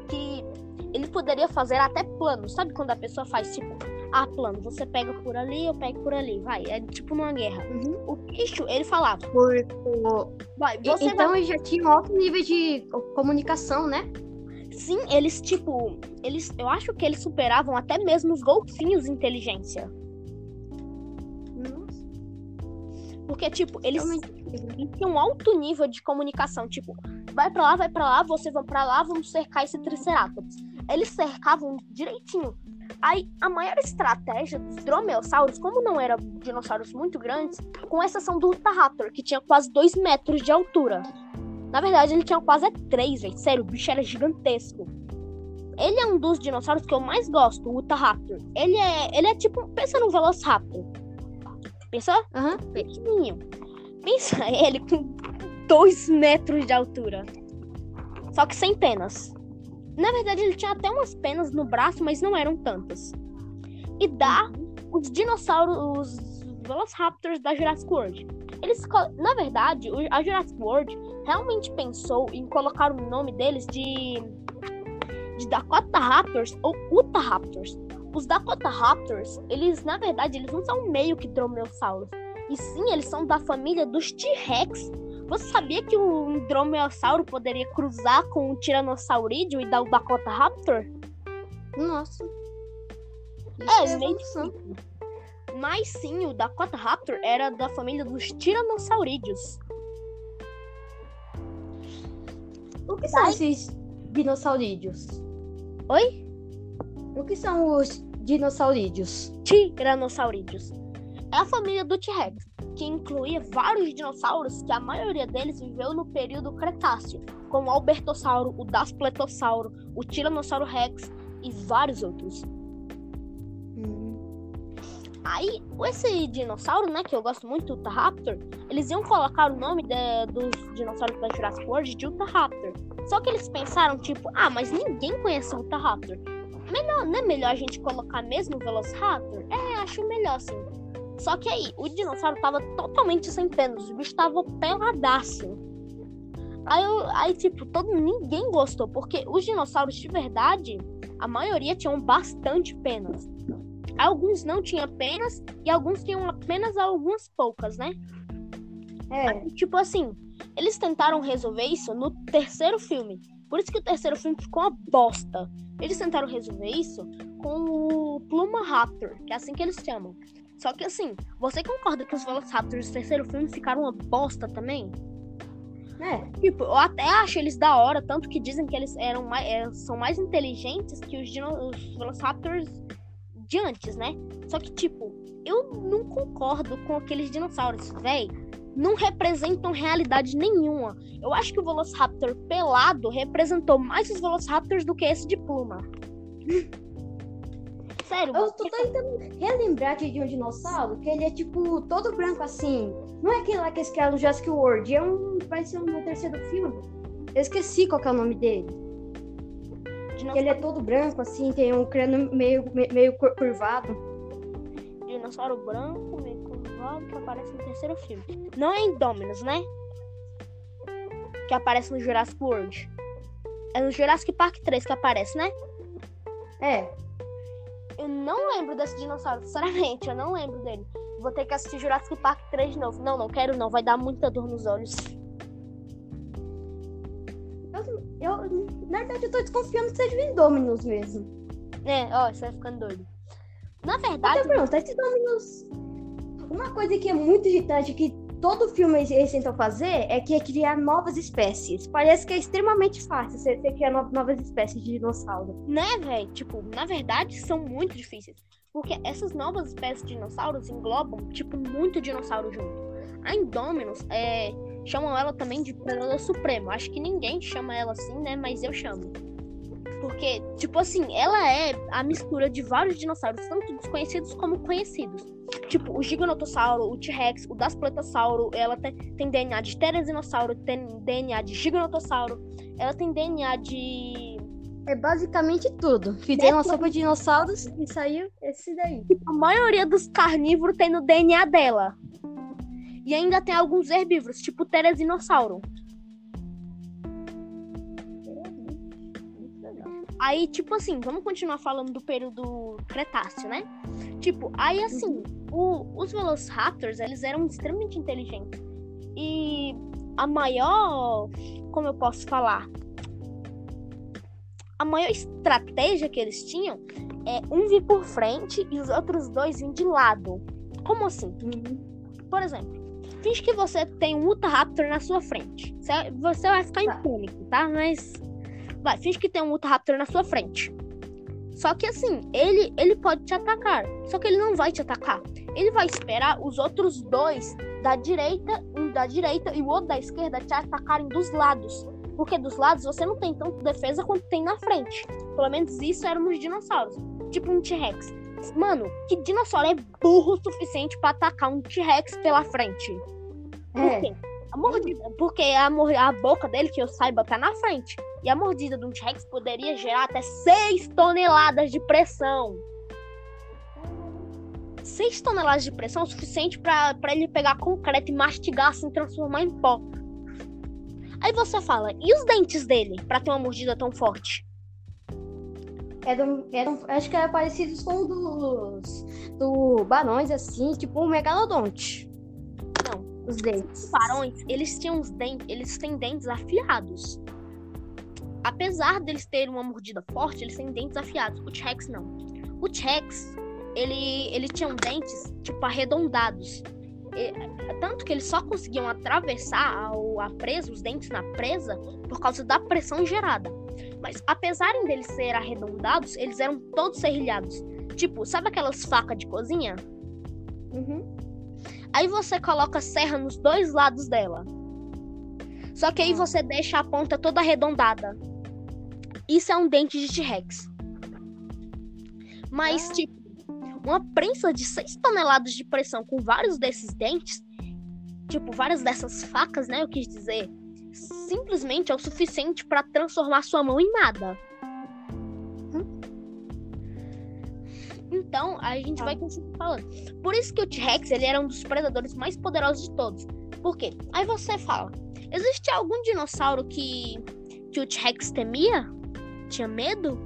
que ele poderia fazer até planos. Sabe quando a pessoa faz, tipo, ah, plano, você pega por ali, eu pego por ali. Vai, é tipo numa guerra. Uhum. O bicho, ele falava, Por, por- vai, então vai... já tinham alto nível de co- comunicação, né? Sim, eles, tipo, eles, eu acho que eles superavam até mesmo os golfinhos em inteligência. Porque, tipo, eles, eles tinham um alto nível de comunicação. Tipo, vai pra lá, vai pra lá, você vai pra lá, vamos cercar esse Triceratops. Eles cercavam direitinho. Aí, a maior estratégia dos dromeossauros, como não eram dinossauros muito grandes, com exceção do Utahraptor, que tinha quase 2 metros de altura. Na verdade, ele tinha quase 3, velho. Sério, o bicho era gigantesco. Ele é um dos dinossauros que eu mais gosto, o Utahraptor. Ele é, ele é tipo, pensa no Velociraptor. Pensa? Aham. Pequenininho. Pensa ele com 2 metros de altura. Só que sem penas. Na verdade, ele tinha até umas penas no braço, mas não eram tantas. E dá os dinossauros, os Velociraptors da Jurassic World. Eles, na verdade, a Jurassic World realmente pensou em colocar o nome deles de, de Dakota Raptors ou Utahraptors. Os Dakota Raptors, eles, na verdade, eles não são meio que dromeossauros. E sim, eles são da família dos T-Rex. Você sabia que um dromeossauro poderia cruzar com um tiranosaurídeo e dar o Dakota Raptor? Nossa. É, Isso meio. Mas sim, o Dakota Raptor era da família dos tiranossaurídeos. O que são esses dinossaurídeos? Oi? O que são os dinossaurídeos? Tiranossaurídeos. É a família do T-Rex, que incluía vários dinossauros que a maioria deles viveu no período Cretáceo, como o Albertossauro, o Daspletossauro, o Tiranossauro Rex e vários outros. Aí, esse dinossauro, né, que eu gosto muito, o Utahraptor, eles iam colocar o nome de- dos dinossauros da Jurassic World de Utahraptor. Só que eles pensaram, tipo, ah, mas ninguém conhece o Utahraptor. Melhor, não é melhor a gente colocar mesmo o Velociraptor? É, acho melhor, sim. Só que aí, o dinossauro tava totalmente sem penas, o bicho tava peladaço. Aí, eu- aí, tipo, todo, ninguém gostou, porque os dinossauros de verdade, a maioria tinham bastante penas. Alguns não tinham penas e alguns tinham apenas algumas poucas, né? É. Tipo assim, eles tentaram resolver isso no terceiro filme. Por isso que o terceiro filme ficou uma bosta. Eles tentaram resolver isso com o Pluma Raptor, que é assim que eles chamam. Só que assim, você concorda que os Velociraptors do terceiro filme ficaram uma bosta também? É. Tipo, eu até acho eles da hora, tanto que dizem que eles eram mais, é, são mais inteligentes que os, os Velociraptors de antes, né? Só que, tipo, eu não concordo com aqueles dinossauros, véi. Não representam realidade nenhuma. Eu acho que o Velociraptor pelado representou mais os Velociraptors do que esse de pluma. Sério, Eu tô tentando relembrar de um dinossauro que ele é tipo todo branco assim. Não é aquele lá que eles criaram no Jurassic World, é um. Vai ser um terceiro filme. Eu esqueci qual que é o nome dele. dinossauro, Ele é todo branco, assim, tem um crânio meio, me- meio cur- curvado. dinossauro branco, meio curvado, que aparece no terceiro filme. Não é Indominus, né? Que aparece no Jurassic World. É no Jurassic Park 3 que aparece, né? É, Eu não lembro desse dinossauro, sinceramente, eu não lembro dele. Vou ter que assistir Jurassic Park 3 de novo. Não, não quero não, vai dar muita dor nos olhos. eu, eu- na verdade eu tô desconfiando que seja o Indominus mesmo. É, ó, você vai ficando doido. Na Até verdade, pronto, esse Indominus. Uma coisa que é muito irritante que todo filme eles tentam fazer é que é criar novas espécies. Parece que é extremamente fácil você, você criar no- novas espécies de dinossauro. né, velho? Tipo, na verdade, são muito difíceis. Porque essas novas espécies de dinossauros englobam, tipo, muito dinossauro junto. A Indominus, é, chamam ela também de Predador Supremo. Acho que ninguém chama ela assim, né? Mas eu chamo. Porque, tipo assim, ela é a mistura de vários dinossauros, tanto desconhecidos como conhecidos. Tipo, o Giganotossauro, o T-Rex, o Daspletossauro, ela tem, tem DNA de Pterozinossauro, tem DNA de Giganotossauro, ela tem DNA de É basicamente tudo. Fizeram uma sopa de dinossauros e saiu esse daí. A maioria dos carnívoros tem no DNA dela. E ainda tem alguns herbívoros, tipo o Terezinossauro. Aí, tipo assim, vamos continuar falando do período Cretáceo, né? Tipo, aí assim, o- os Velociraptors, eles eram extremamente inteligentes. E a maior, como eu posso falar? A maior estratégia que eles tinham é um vir por frente e os outros dois vir de lado. Como assim? Por exemplo, finge que você tem um Ultra Raptor na sua frente. Você, você vai ficar tá. em pânico, tá? Mas. Vai, finge que tem um Raptor na sua frente. Só que assim, ele, ele pode te atacar. Só que ele não vai te atacar. Ele vai esperar os outros dois da direita, um da direita e o outro da esquerda te atacarem dos lados. Porque dos lados você não tem tanto defesa quanto tem na frente. Pelo menos isso eram os dinossauros. Tipo um T-Rex. Mano, que dinossauro é burro o suficiente para atacar um T-Rex pela frente? Por é. quê? A mordida, porque a, a boca dele, que eu saiba, tá na frente. E a mordida de um T-Rex poderia gerar até 6 toneladas de pressão. 6 toneladas de pressão é o suficiente para ele pegar concreto e mastigar assim, transformar em pó. Aí você fala, e os dentes dele para ter uma mordida tão forte? Eram, eram, acho que eram parecidos com dos do barões, assim, tipo um megalodonte. Os dentes. Os barões, eles tinham os dentes, eles têm dentes afiados. Apesar deles terem uma mordida forte, eles têm dentes afiados. O T-Rex não. O T-Rex, ele, ele tinha dentes, tipo, arredondados. E, tanto que eles só conseguiam atravessar a, a presa, os dentes na presa, por causa da pressão gerada. Mas apesar deles serem arredondados, eles eram todos serrilhados. Tipo, sabe aquelas facas de cozinha? Uhum. Aí você coloca a serra nos dois lados dela. Só que aí ah. você deixa a ponta toda arredondada. Isso é um dente de T-Rex. Mas, ah. tipo, uma prensa de 6 toneladas de pressão com vários desses dentes, tipo, várias dessas facas, né? Eu quis dizer, simplesmente é o suficiente para transformar sua mão em nada. Então, a gente vai continuar falando. Por isso que o T-Rex, ele era um dos predadores mais poderosos de todos. Por quê? Aí você fala, existe algum dinossauro que, que o T-Rex temia? Tinha medo?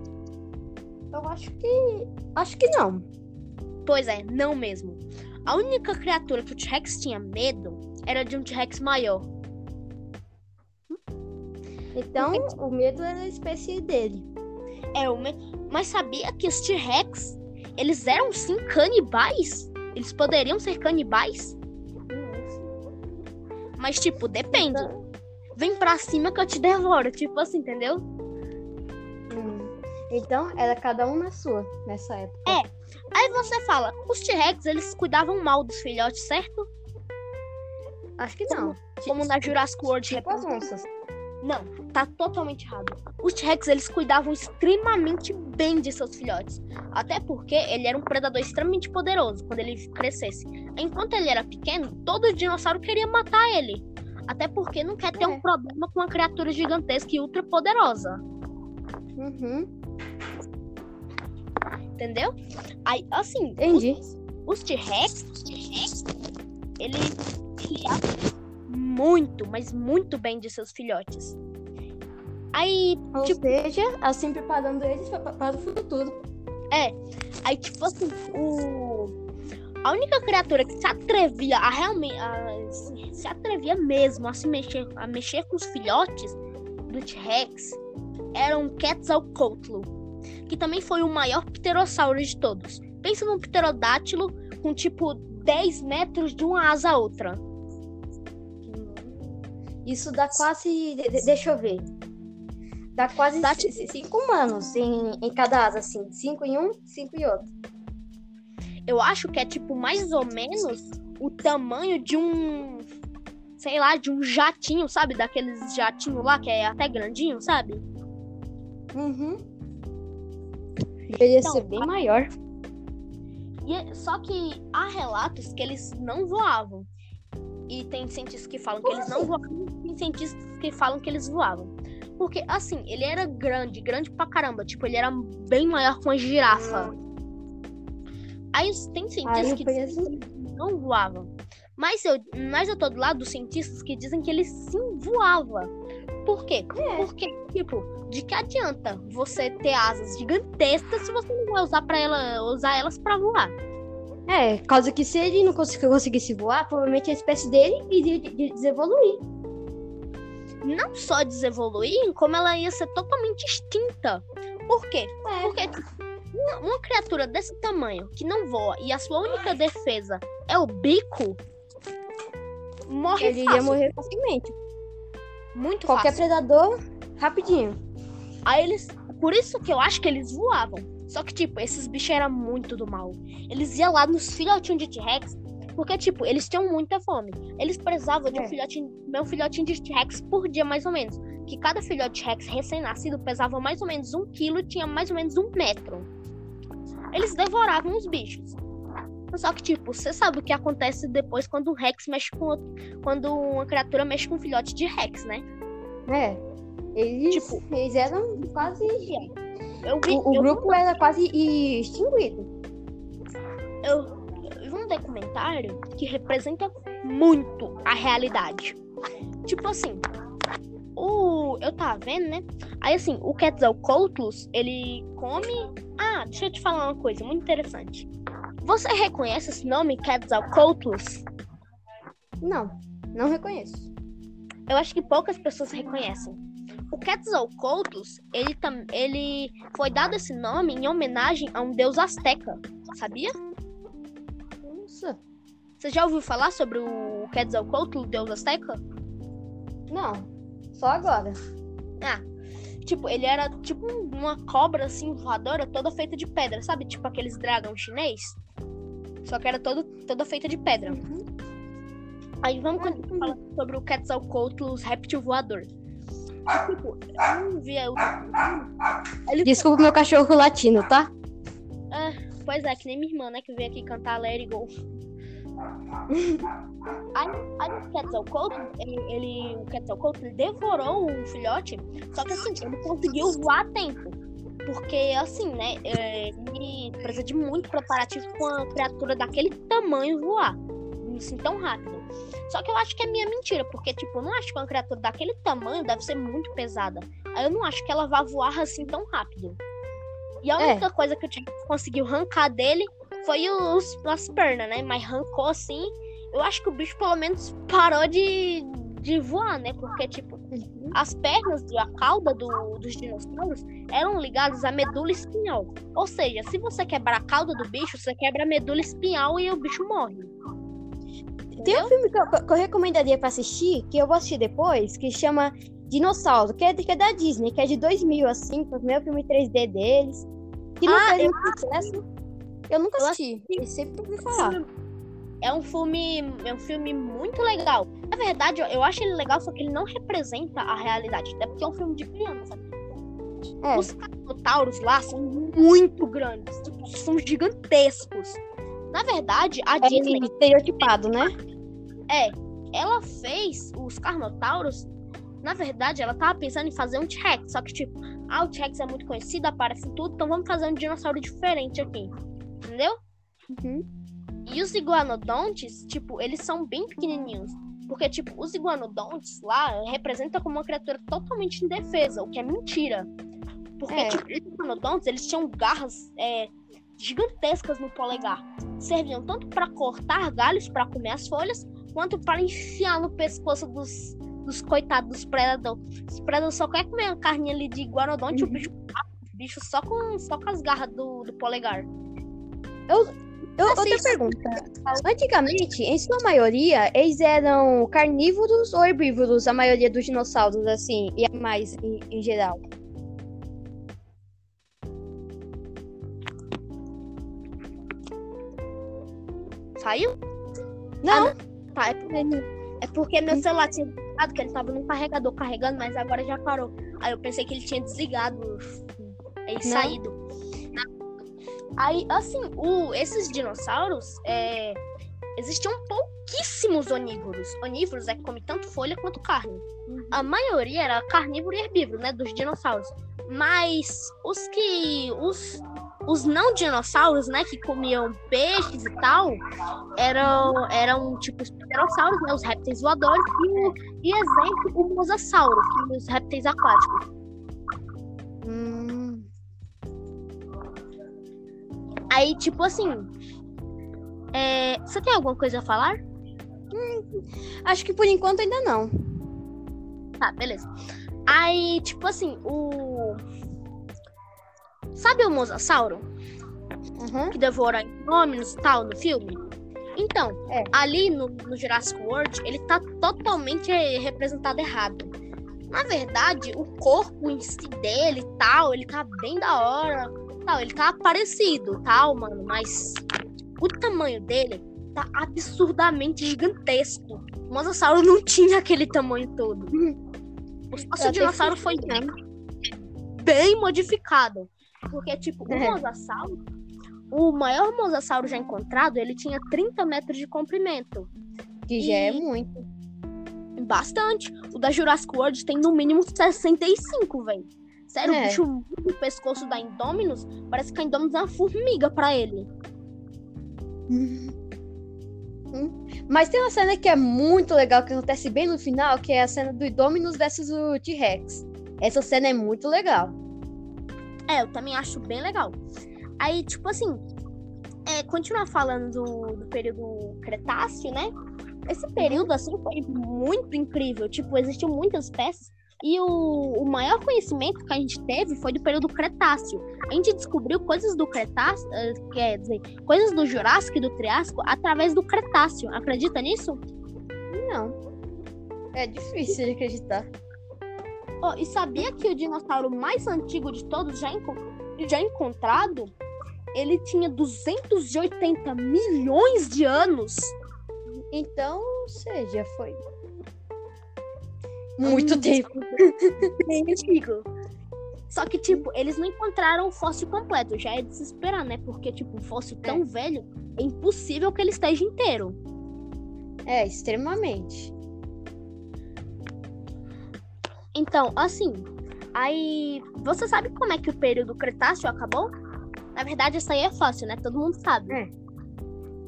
Eu acho que... Acho que não. Pois é, não mesmo. A única criatura que o T-Rex tinha medo era de um T-Rex maior. Então, o medo era a espécie dele. É, o me... mas sabia que os T-Rex, eles eram sim canibais? Eles poderiam ser canibais? Mas, tipo, depende. Vem pra cima que eu te devoro. Tipo assim, entendeu? Hum. Então, era cada um na sua, nessa época. É. Aí você fala, os T-Rex, eles cuidavam mal dos filhotes, certo? Acho que não. Como, como na Jurassic World. Tipo as onças. Não, tá totalmente errado. Os T-Rex, eles cuidavam extremamente bem de seus filhotes. Até porque ele era um predador extremamente poderoso quando ele crescesse. Enquanto ele era pequeno, todo dinossauro queria matar ele. Até porque não quer ter é. um problema com uma criatura gigantesca e ultra poderosa. Uhum. Entendeu? Aí, assim. Entendi. Os, os T-Rex, eles muito, mas muito bem de seus filhotes. Aí, Ou tipo, seja, assim preparando eles para o futuro. É. Aí, tipo assim, o. A única criatura que se atrevia a realmente. A, se, se, atrevia mesmo a se mexer, a mexer com os filhotes do T-Rex era um Quetzalcoatl, que também foi o maior pterossauro de todos. Pensa num pterodátilo com tipo 10 metros de uma asa a outra. Isso dá quase. Deixa eu ver. Dá quase dá, cinco humanos em, em cada asa, assim. Cinco em um, cinco em outro. Eu acho que é tipo mais ou menos o tamanho de um. Sei lá, de um jatinho, sabe? Daqueles jatinhos lá que é até grandinho, sabe? Uhum. Deveria então, ser bem maior. E, é, só que há relatos que eles não voavam. E tem cientistas que falam que eles não voavam, tem cientistas que falam que eles voavam. Porque, assim, ele era grande, grande pra caramba. Tipo, ele era bem maior que uma girafa. Aí tem cientistas que dizem assim. que eles não voavam. Mas eu, mas eu tô do lado dos cientistas que dizem que ele sim voava. Por quê? É. Porque, tipo, de que adianta você ter asas gigantescas se você não vai usar para ela, usar elas para voar? É, causa que se ele não conseguisse voar, provavelmente a espécie dele iria desevoluir. Não só desevoluir, como ela ia ser totalmente extinta. Por quê? É. Porque uma, uma criatura desse tamanho, que não voa, e a sua única defesa é o bico, morre Ele fácil. iria morrer facilmente. Muito Qualquer fácil. predador, rapidinho. Aí eles. Por isso que eu acho que eles voavam. Só que, tipo, esses bichos eram muito do mal. Eles iam lá nos filhotinhos de T-Rex. Porque, tipo, eles tinham muita fome. Eles precisavam de um É. filhotinho, meu filhotinho de T-Rex por dia, mais ou menos. Que cada filhote de Rex recém-nascido pesava mais ou menos um quilo e tinha mais ou menos um metro. Eles devoravam os bichos. Só que, tipo, você sabe o que acontece depois quando um Rex mexe com outro. Quando uma criatura mexe com um filhote de Rex, né? É. Eles, Tipo- eles eram quase. Vi, O, o grupo era quase extinguido. eu documentário que representa muito a realidade. Tipo assim, o eu tava vendo, né? Aí assim, o Quetzalcoatlus, ele come. Ah, deixa eu te falar uma coisa muito interessante. Você reconhece esse nome, Quetzalcoatlus? Não, não reconheço. Eu acho que poucas pessoas reconhecem. O Quetzalcoatlus, ele, tam, ele foi dado esse nome em homenagem a um deus azteca, sabia? Você já ouviu falar sobre o Quetzalcoatl, o deus azteca? Não. Só agora. Ah, tipo, ele era tipo um- uma cobra assim voadora toda feita de pedra, sabe? Tipo aqueles dragão chinês. Só que era todo, toda feita de pedra. Aí vamos Ah, continuar falando sobre o Quetzalcoatl, os réptil voador. Tipo, eu não via o Ele Desculpa meu cachorro latino, tá? Pois é, que nem minha irmã, né? Que veio aqui cantar Let It Go. Aí, o Quetzalcoatl, ele, ele, o Quetzalcoatl devorou o filhote, só que assim, ele conseguiu voar a tempo. Porque, assim, né, é, ele precisa de muito preparativo com uma criatura daquele tamanho voar. Assim, tão rápido. Só que eu acho que é minha mentira, porque, tipo, eu não acho que uma criatura daquele tamanho deve ser muito pesada. Aí eu não acho que ela vá voar assim tão rápido. E a É. única coisa que o Jack conseguiu arrancar dele foi os, as pernas, né? Mas arrancou assim. Eu acho que o bicho pelo menos parou de, de voar, né? Porque, tipo, as pernas a cauda do- dos dinossauros eram ligadas à medula espinhal. Ou seja, se você quebrar a cauda do bicho, você quebra a medula espinhal e o bicho morre. Tem um filme que eu, que eu recomendaria pra assistir, que eu vou assistir depois, que chama Dinossauro, que é, que é da Disney, que é de 2000, assim, foi o primeiro filme 3D deles. Que não Ah, fez muito sucesso. Eu nunca Eu assisti, eu sempre ouvi falar. É um filme, é um filme muito legal. Na verdade, eu, acho ele legal, só que ele não representa a realidade. Até porque é um filme de criança. É. Os carnotauros lá são muito grandes, são gigantescos. Na verdade, a É Disney estereotipado, né? é, ela fez os carnotauros. Na verdade, ela tava pensando em fazer um T-Rex, só que tipo, ah, o T-Rex é muito conhecido, aparece em tudo, então vamos fazer um dinossauro diferente aqui. Entendeu? Uhum. E os iguanodontes, tipo, eles são bem pequenininhos. Porque, tipo, os iguanodontes lá representam como uma criatura totalmente indefesa, o que é mentira. Porque, É. tipo, os iguanodontes, eles tinham garras é, gigantescas no polegar. Serviam tanto pra cortar galhos pra comer as folhas, quanto para enfiar no pescoço dos, dos coitados dos predadores. Os predadores só querem comer a carninha ali de iguanodonte, Uhum. o bicho, o bicho só, com, só com as garras do, do polegar. Eu, outra Assista. pergunta. Antigamente, em sua maioria, eles eram carnívoros ou herbívoros, a maioria dos dinossauros, assim, e animais em, em geral? Saiu? Não. Ah, Tá, é porque, é porque meu celular tinha desligado, que ele tava no carregador carregando, mas agora já parou. Aí eu pensei que ele tinha desligado e saído. Aí, assim, o, esses dinossauros, é, existiam pouquíssimos onívoros. Onívoros é que come tanto folha quanto carne. A maioria era carnívoro e herbívoro, né, dos dinossauros. Mas os que... Os, os não dinossauros, né, que comiam peixes e tal, eram, eram tipo os pterossauros, né, os répteis voadores, e, e exemplo, o mosasauro, que são os répteis aquáticos. Aí, tipo assim, é, você tem alguma coisa a falar? acho que por enquanto ainda não. Tá, beleza. Aí, tipo assim, o... Sabe o mosasauro? Aham. que devora inôminos e tal no filme. Então, é. ali no, no Jurassic World, ele tá totalmente representado errado. Na verdade, o corpo em si dele e tal, ele tá bem da hora. Tal, ele tá parecido, tal, mano. Mas o tamanho dele tá absurdamente gigantesco. O mosasauro não tinha aquele tamanho todo. O nosso dinossauro foi bem, bem modificado. Porque, tipo, o é. mosasauro, o maior mosasauro já encontrado, ele tinha 30 metros de comprimento. Que e... já é muito. Bastante. O da Jurassic World tem no mínimo 65, velho. Sério, é. o bicho o pescoço da Indominus parece que a Indominus é uma formiga pra ele. Mas tem uma cena que é muito legal, que acontece bem no final, que é a cena do Indominus versus o T-Rex. Essa cena é muito legal. É, eu também acho bem legal. Aí, tipo assim, é, continuar falando do, do período Cretáceo, né? Esse período, assim, foi muito incrível. Tipo, existiam muitas espécies e o, o maior conhecimento que a gente teve foi do período Cretáceo. A gente descobriu coisas do Cretáceo, eh, quer dizer, coisas do Jurássico e do Triássico através do Cretáceo. Acredita nisso? Não. É difícil de acreditar. Oh, e sabia que o dinossauro mais antigo de todos já, enco já encontrado, ele tinha 280 milhões de anos? Então, ou seja, foi muito hum, tempo. Bem antigo. Só que, tipo, eles não encontraram o fóssil completo. Já é de se esperar, né? Porque, tipo, um fóssil tão é. velho, é impossível que ele esteja inteiro. É, extremamente. Então, assim, aí. Você sabe como é que o período Cretáceo acabou? Na verdade, isso aí é fácil, né? Todo mundo sabe. É.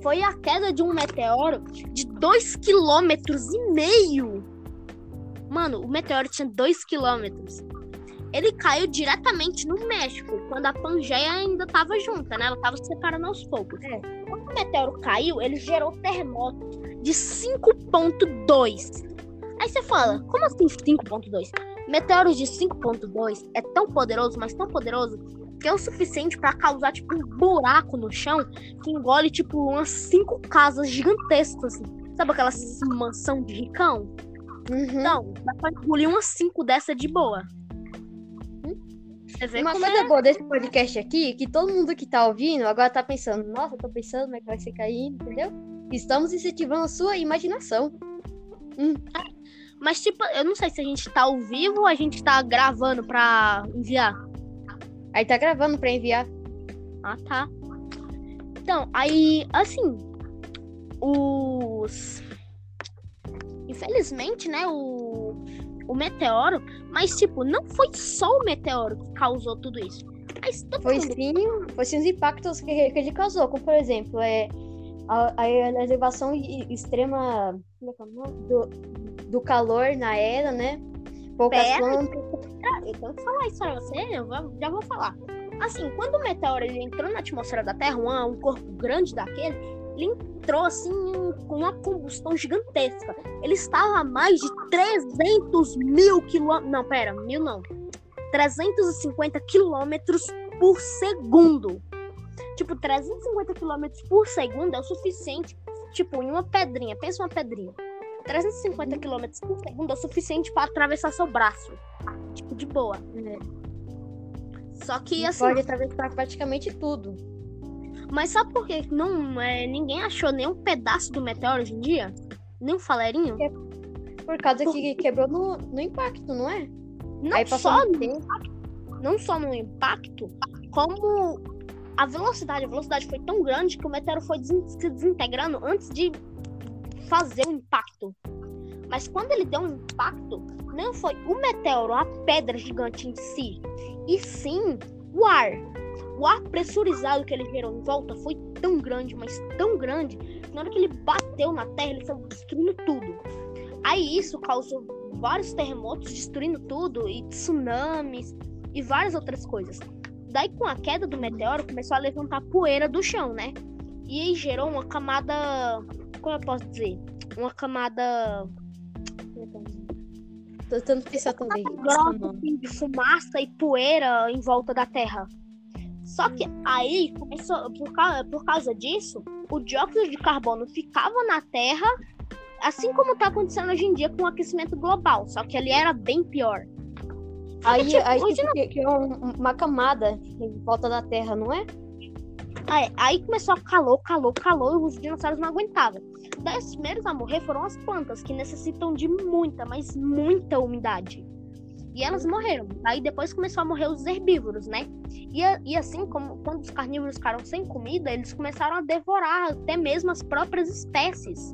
Foi a queda de um meteoro de 2,5 km e meio Mano, o meteoro tinha 2 quilômetros. Ele caiu diretamente no México, quando a Pangeia ainda tava junta, né? Ela tava se separando aos poucos. É. Quando o meteoro caiu, ele gerou terremoto de 5.2. Aí você fala, como assim 5.2? Meteoros de 5.2 é tão poderoso, mas tão poderoso, que é o suficiente para causar, tipo, um buraco no chão que engole, tipo, umas cinco casas gigantescas, assim. Sabe aquela mansão de ricão? Uhum. Não, dá pra engolir umas 5 dessa de boa. Uma coisa é... boa desse podcast aqui, que todo mundo que tá ouvindo agora tá pensando, nossa, tô pensando como é que vai ser caindo, entendeu? Estamos incentivando a sua imaginação. Hum. É. Mas, tipo, eu não sei se a gente tá ao vivo ou a gente tá gravando pra enviar. Aí tá gravando pra enviar. Ah, tá. Então, aí, assim, os infelizmente, né, o, o meteoro, mas tipo, não foi só o meteoro que causou tudo isso. Mas foi mundo... sim, foi sim os impactos que, que ele causou, como por exemplo, é a, a elevação extrema é do, do calor na era, né? Poucas Pera, plantas. Que falar isso pra você, eu já vou falar. Assim, quando o meteoro ele entrou na atmosfera da Terra, um, um corpo grande daquele, ele entrou assim com uma combustão gigantesca. Ele estava a mais de 300 mil quilômetros. Não, pera, mil não. 350 quilômetros por segundo. Tipo, 350 quilômetros por segundo é o suficiente. Tipo, em uma pedrinha, pensa uma pedrinha. 350 quilômetros por segundo é o suficiente para atravessar seu braço. Tipo, de boa. É. Só que assim. Pode atravessar praticamente tudo. Mas sabe por que não, é, ninguém achou nenhum pedaço do meteoro hoje em dia? Nem um falerinho? É por causa por... que quebrou no, no impacto, não é? Não só no impacto, não só no impacto, como a velocidade. A velocidade foi tão grande que o meteoro foi se desintegrando antes de fazer o impacto. Mas quando ele deu um impacto, não foi o meteoro, a pedra gigante em si, e sim o ar o ar pressurizado que ele gerou em volta foi tão grande, mas tão grande, que na hora que ele bateu na terra, ele foi destruindo tudo. Aí isso causou vários terremotos, destruindo tudo, e tsunamis, e várias outras coisas. Daí, com a queda do meteoro, começou a levantar poeira do chão, né? E aí gerou uma camada. Como eu posso dizer? Uma camada. Tô tentando pensar também. Grossa, assim, de fumaça e poeira em volta da Terra. Só que aí, começou, por, causa, por causa disso, o dióxido de carbono ficava na Terra, assim como está acontecendo hoje em dia com o aquecimento global, só que ele era bem pior. Aí, tipo, aí tipo, não... criou uma camada em volta da Terra, não é? Aí, aí começou a calor, calor, calor, e os dinossauros não aguentavam. Os primeiros a morrer foram as plantas, que necessitam de muita, mas muita umidade. E elas morreram. Aí depois começou a morrer os herbívoros, né? E, e assim, como quando os carnívoros ficaram sem comida, eles começaram a devorar até mesmo as próprias espécies.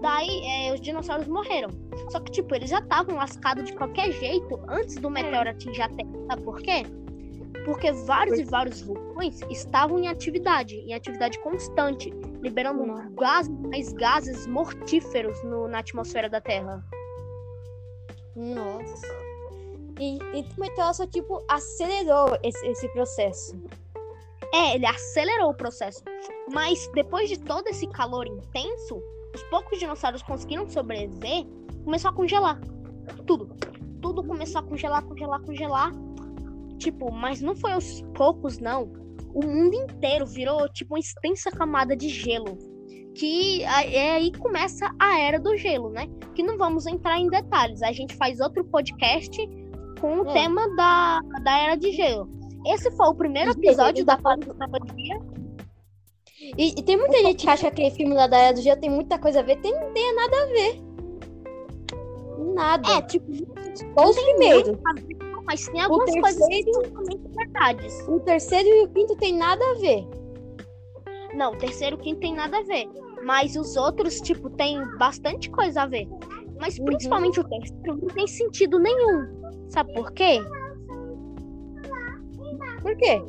Daí é, os dinossauros morreram. Só que, tipo, eles já estavam lascados de qualquer jeito antes do meteoro atingir a Terra. Sabe por quê? Porque vários e vários vulcões estavam em atividade, em atividade constante, liberando gases, mais gases mortíferos no, na atmosfera da Terra. Nossa. E, e meteoro só, tipo, acelerou esse, esse processo. É, ele acelerou o processo. Mas depois de todo esse calor intenso, os poucos dinossauros conseguiram sobreviver, começou a congelar. Tudo. Tudo começou a congelar, congelar, congelar. Tipo, mas não foi aos poucos, não. O mundo inteiro virou, tipo, uma extensa camada de gelo. Que é aí começa a era do gelo, né? Que não vamos entrar em detalhes. A gente faz outro podcast com o é. tema da, da era de gelo. Esse foi o primeiro episódio da Pandemia. E, e, tem muita gente que acha que aquele filme lá da Era do Gelo tem muita coisa a ver. Tem, não tem nada a ver. Nada. É, tipo, só os primeiros. Mas tem algumas o terceiro, coisas totalmente verdades. O terceiro e o quinto tem nada a ver. Não, o terceiro e o quinto tem nada a ver. Mas os outros, tipo, tem bastante coisa a ver. Mas uhum. principalmente o terceiro não tem sentido nenhum. Sabe por quê? Por quê?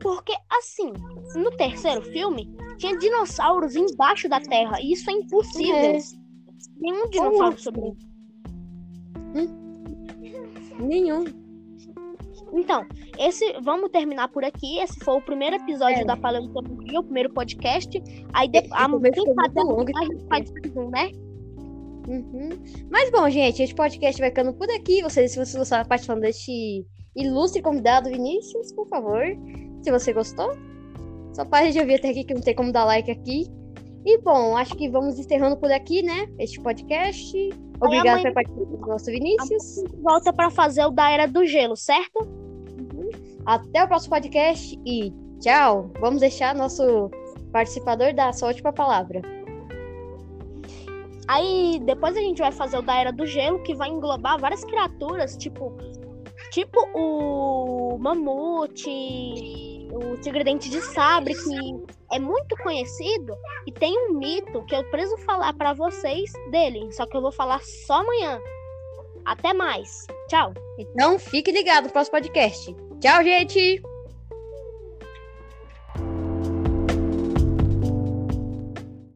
Porque, assim, no terceiro filme, tinha dinossauros embaixo da Terra. E isso é impossível. É. Nenhum dinossauro sobrevive. Hum? Nenhum. Então, esse vamos terminar por aqui. Esse foi o primeiro episódio é. da Paleontologia, o primeiro podcast. Aí depois, a, a gente faz mais um, né? Uhum. Mas bom, gente, esse podcast vai ficando por aqui. Vocês, se você gostar participando deste ilustre convidado, Vinícius, por favor, se você gostou. Só para de ouvir até aqui que não tem como dar like aqui. E bom, acho que vamos encerrando por aqui, né? Este podcast. Obrigada por participar do nosso Vinícius. Volta para fazer o da Era do Gelo, certo? Uhum. Até o próximo podcast e tchau. Vamos deixar nosso participador dar a sua última palavra. Aí depois a gente vai fazer o da Era do Gelo, que vai englobar várias criaturas, tipo, tipo o mamute, o Tigre Dente de Sabre, que é muito conhecido e tem um mito que eu preciso falar para vocês dele, só que eu vou falar só amanhã. Até mais. Tchau. Então fique ligado no próximo podcast. Tchau, gente!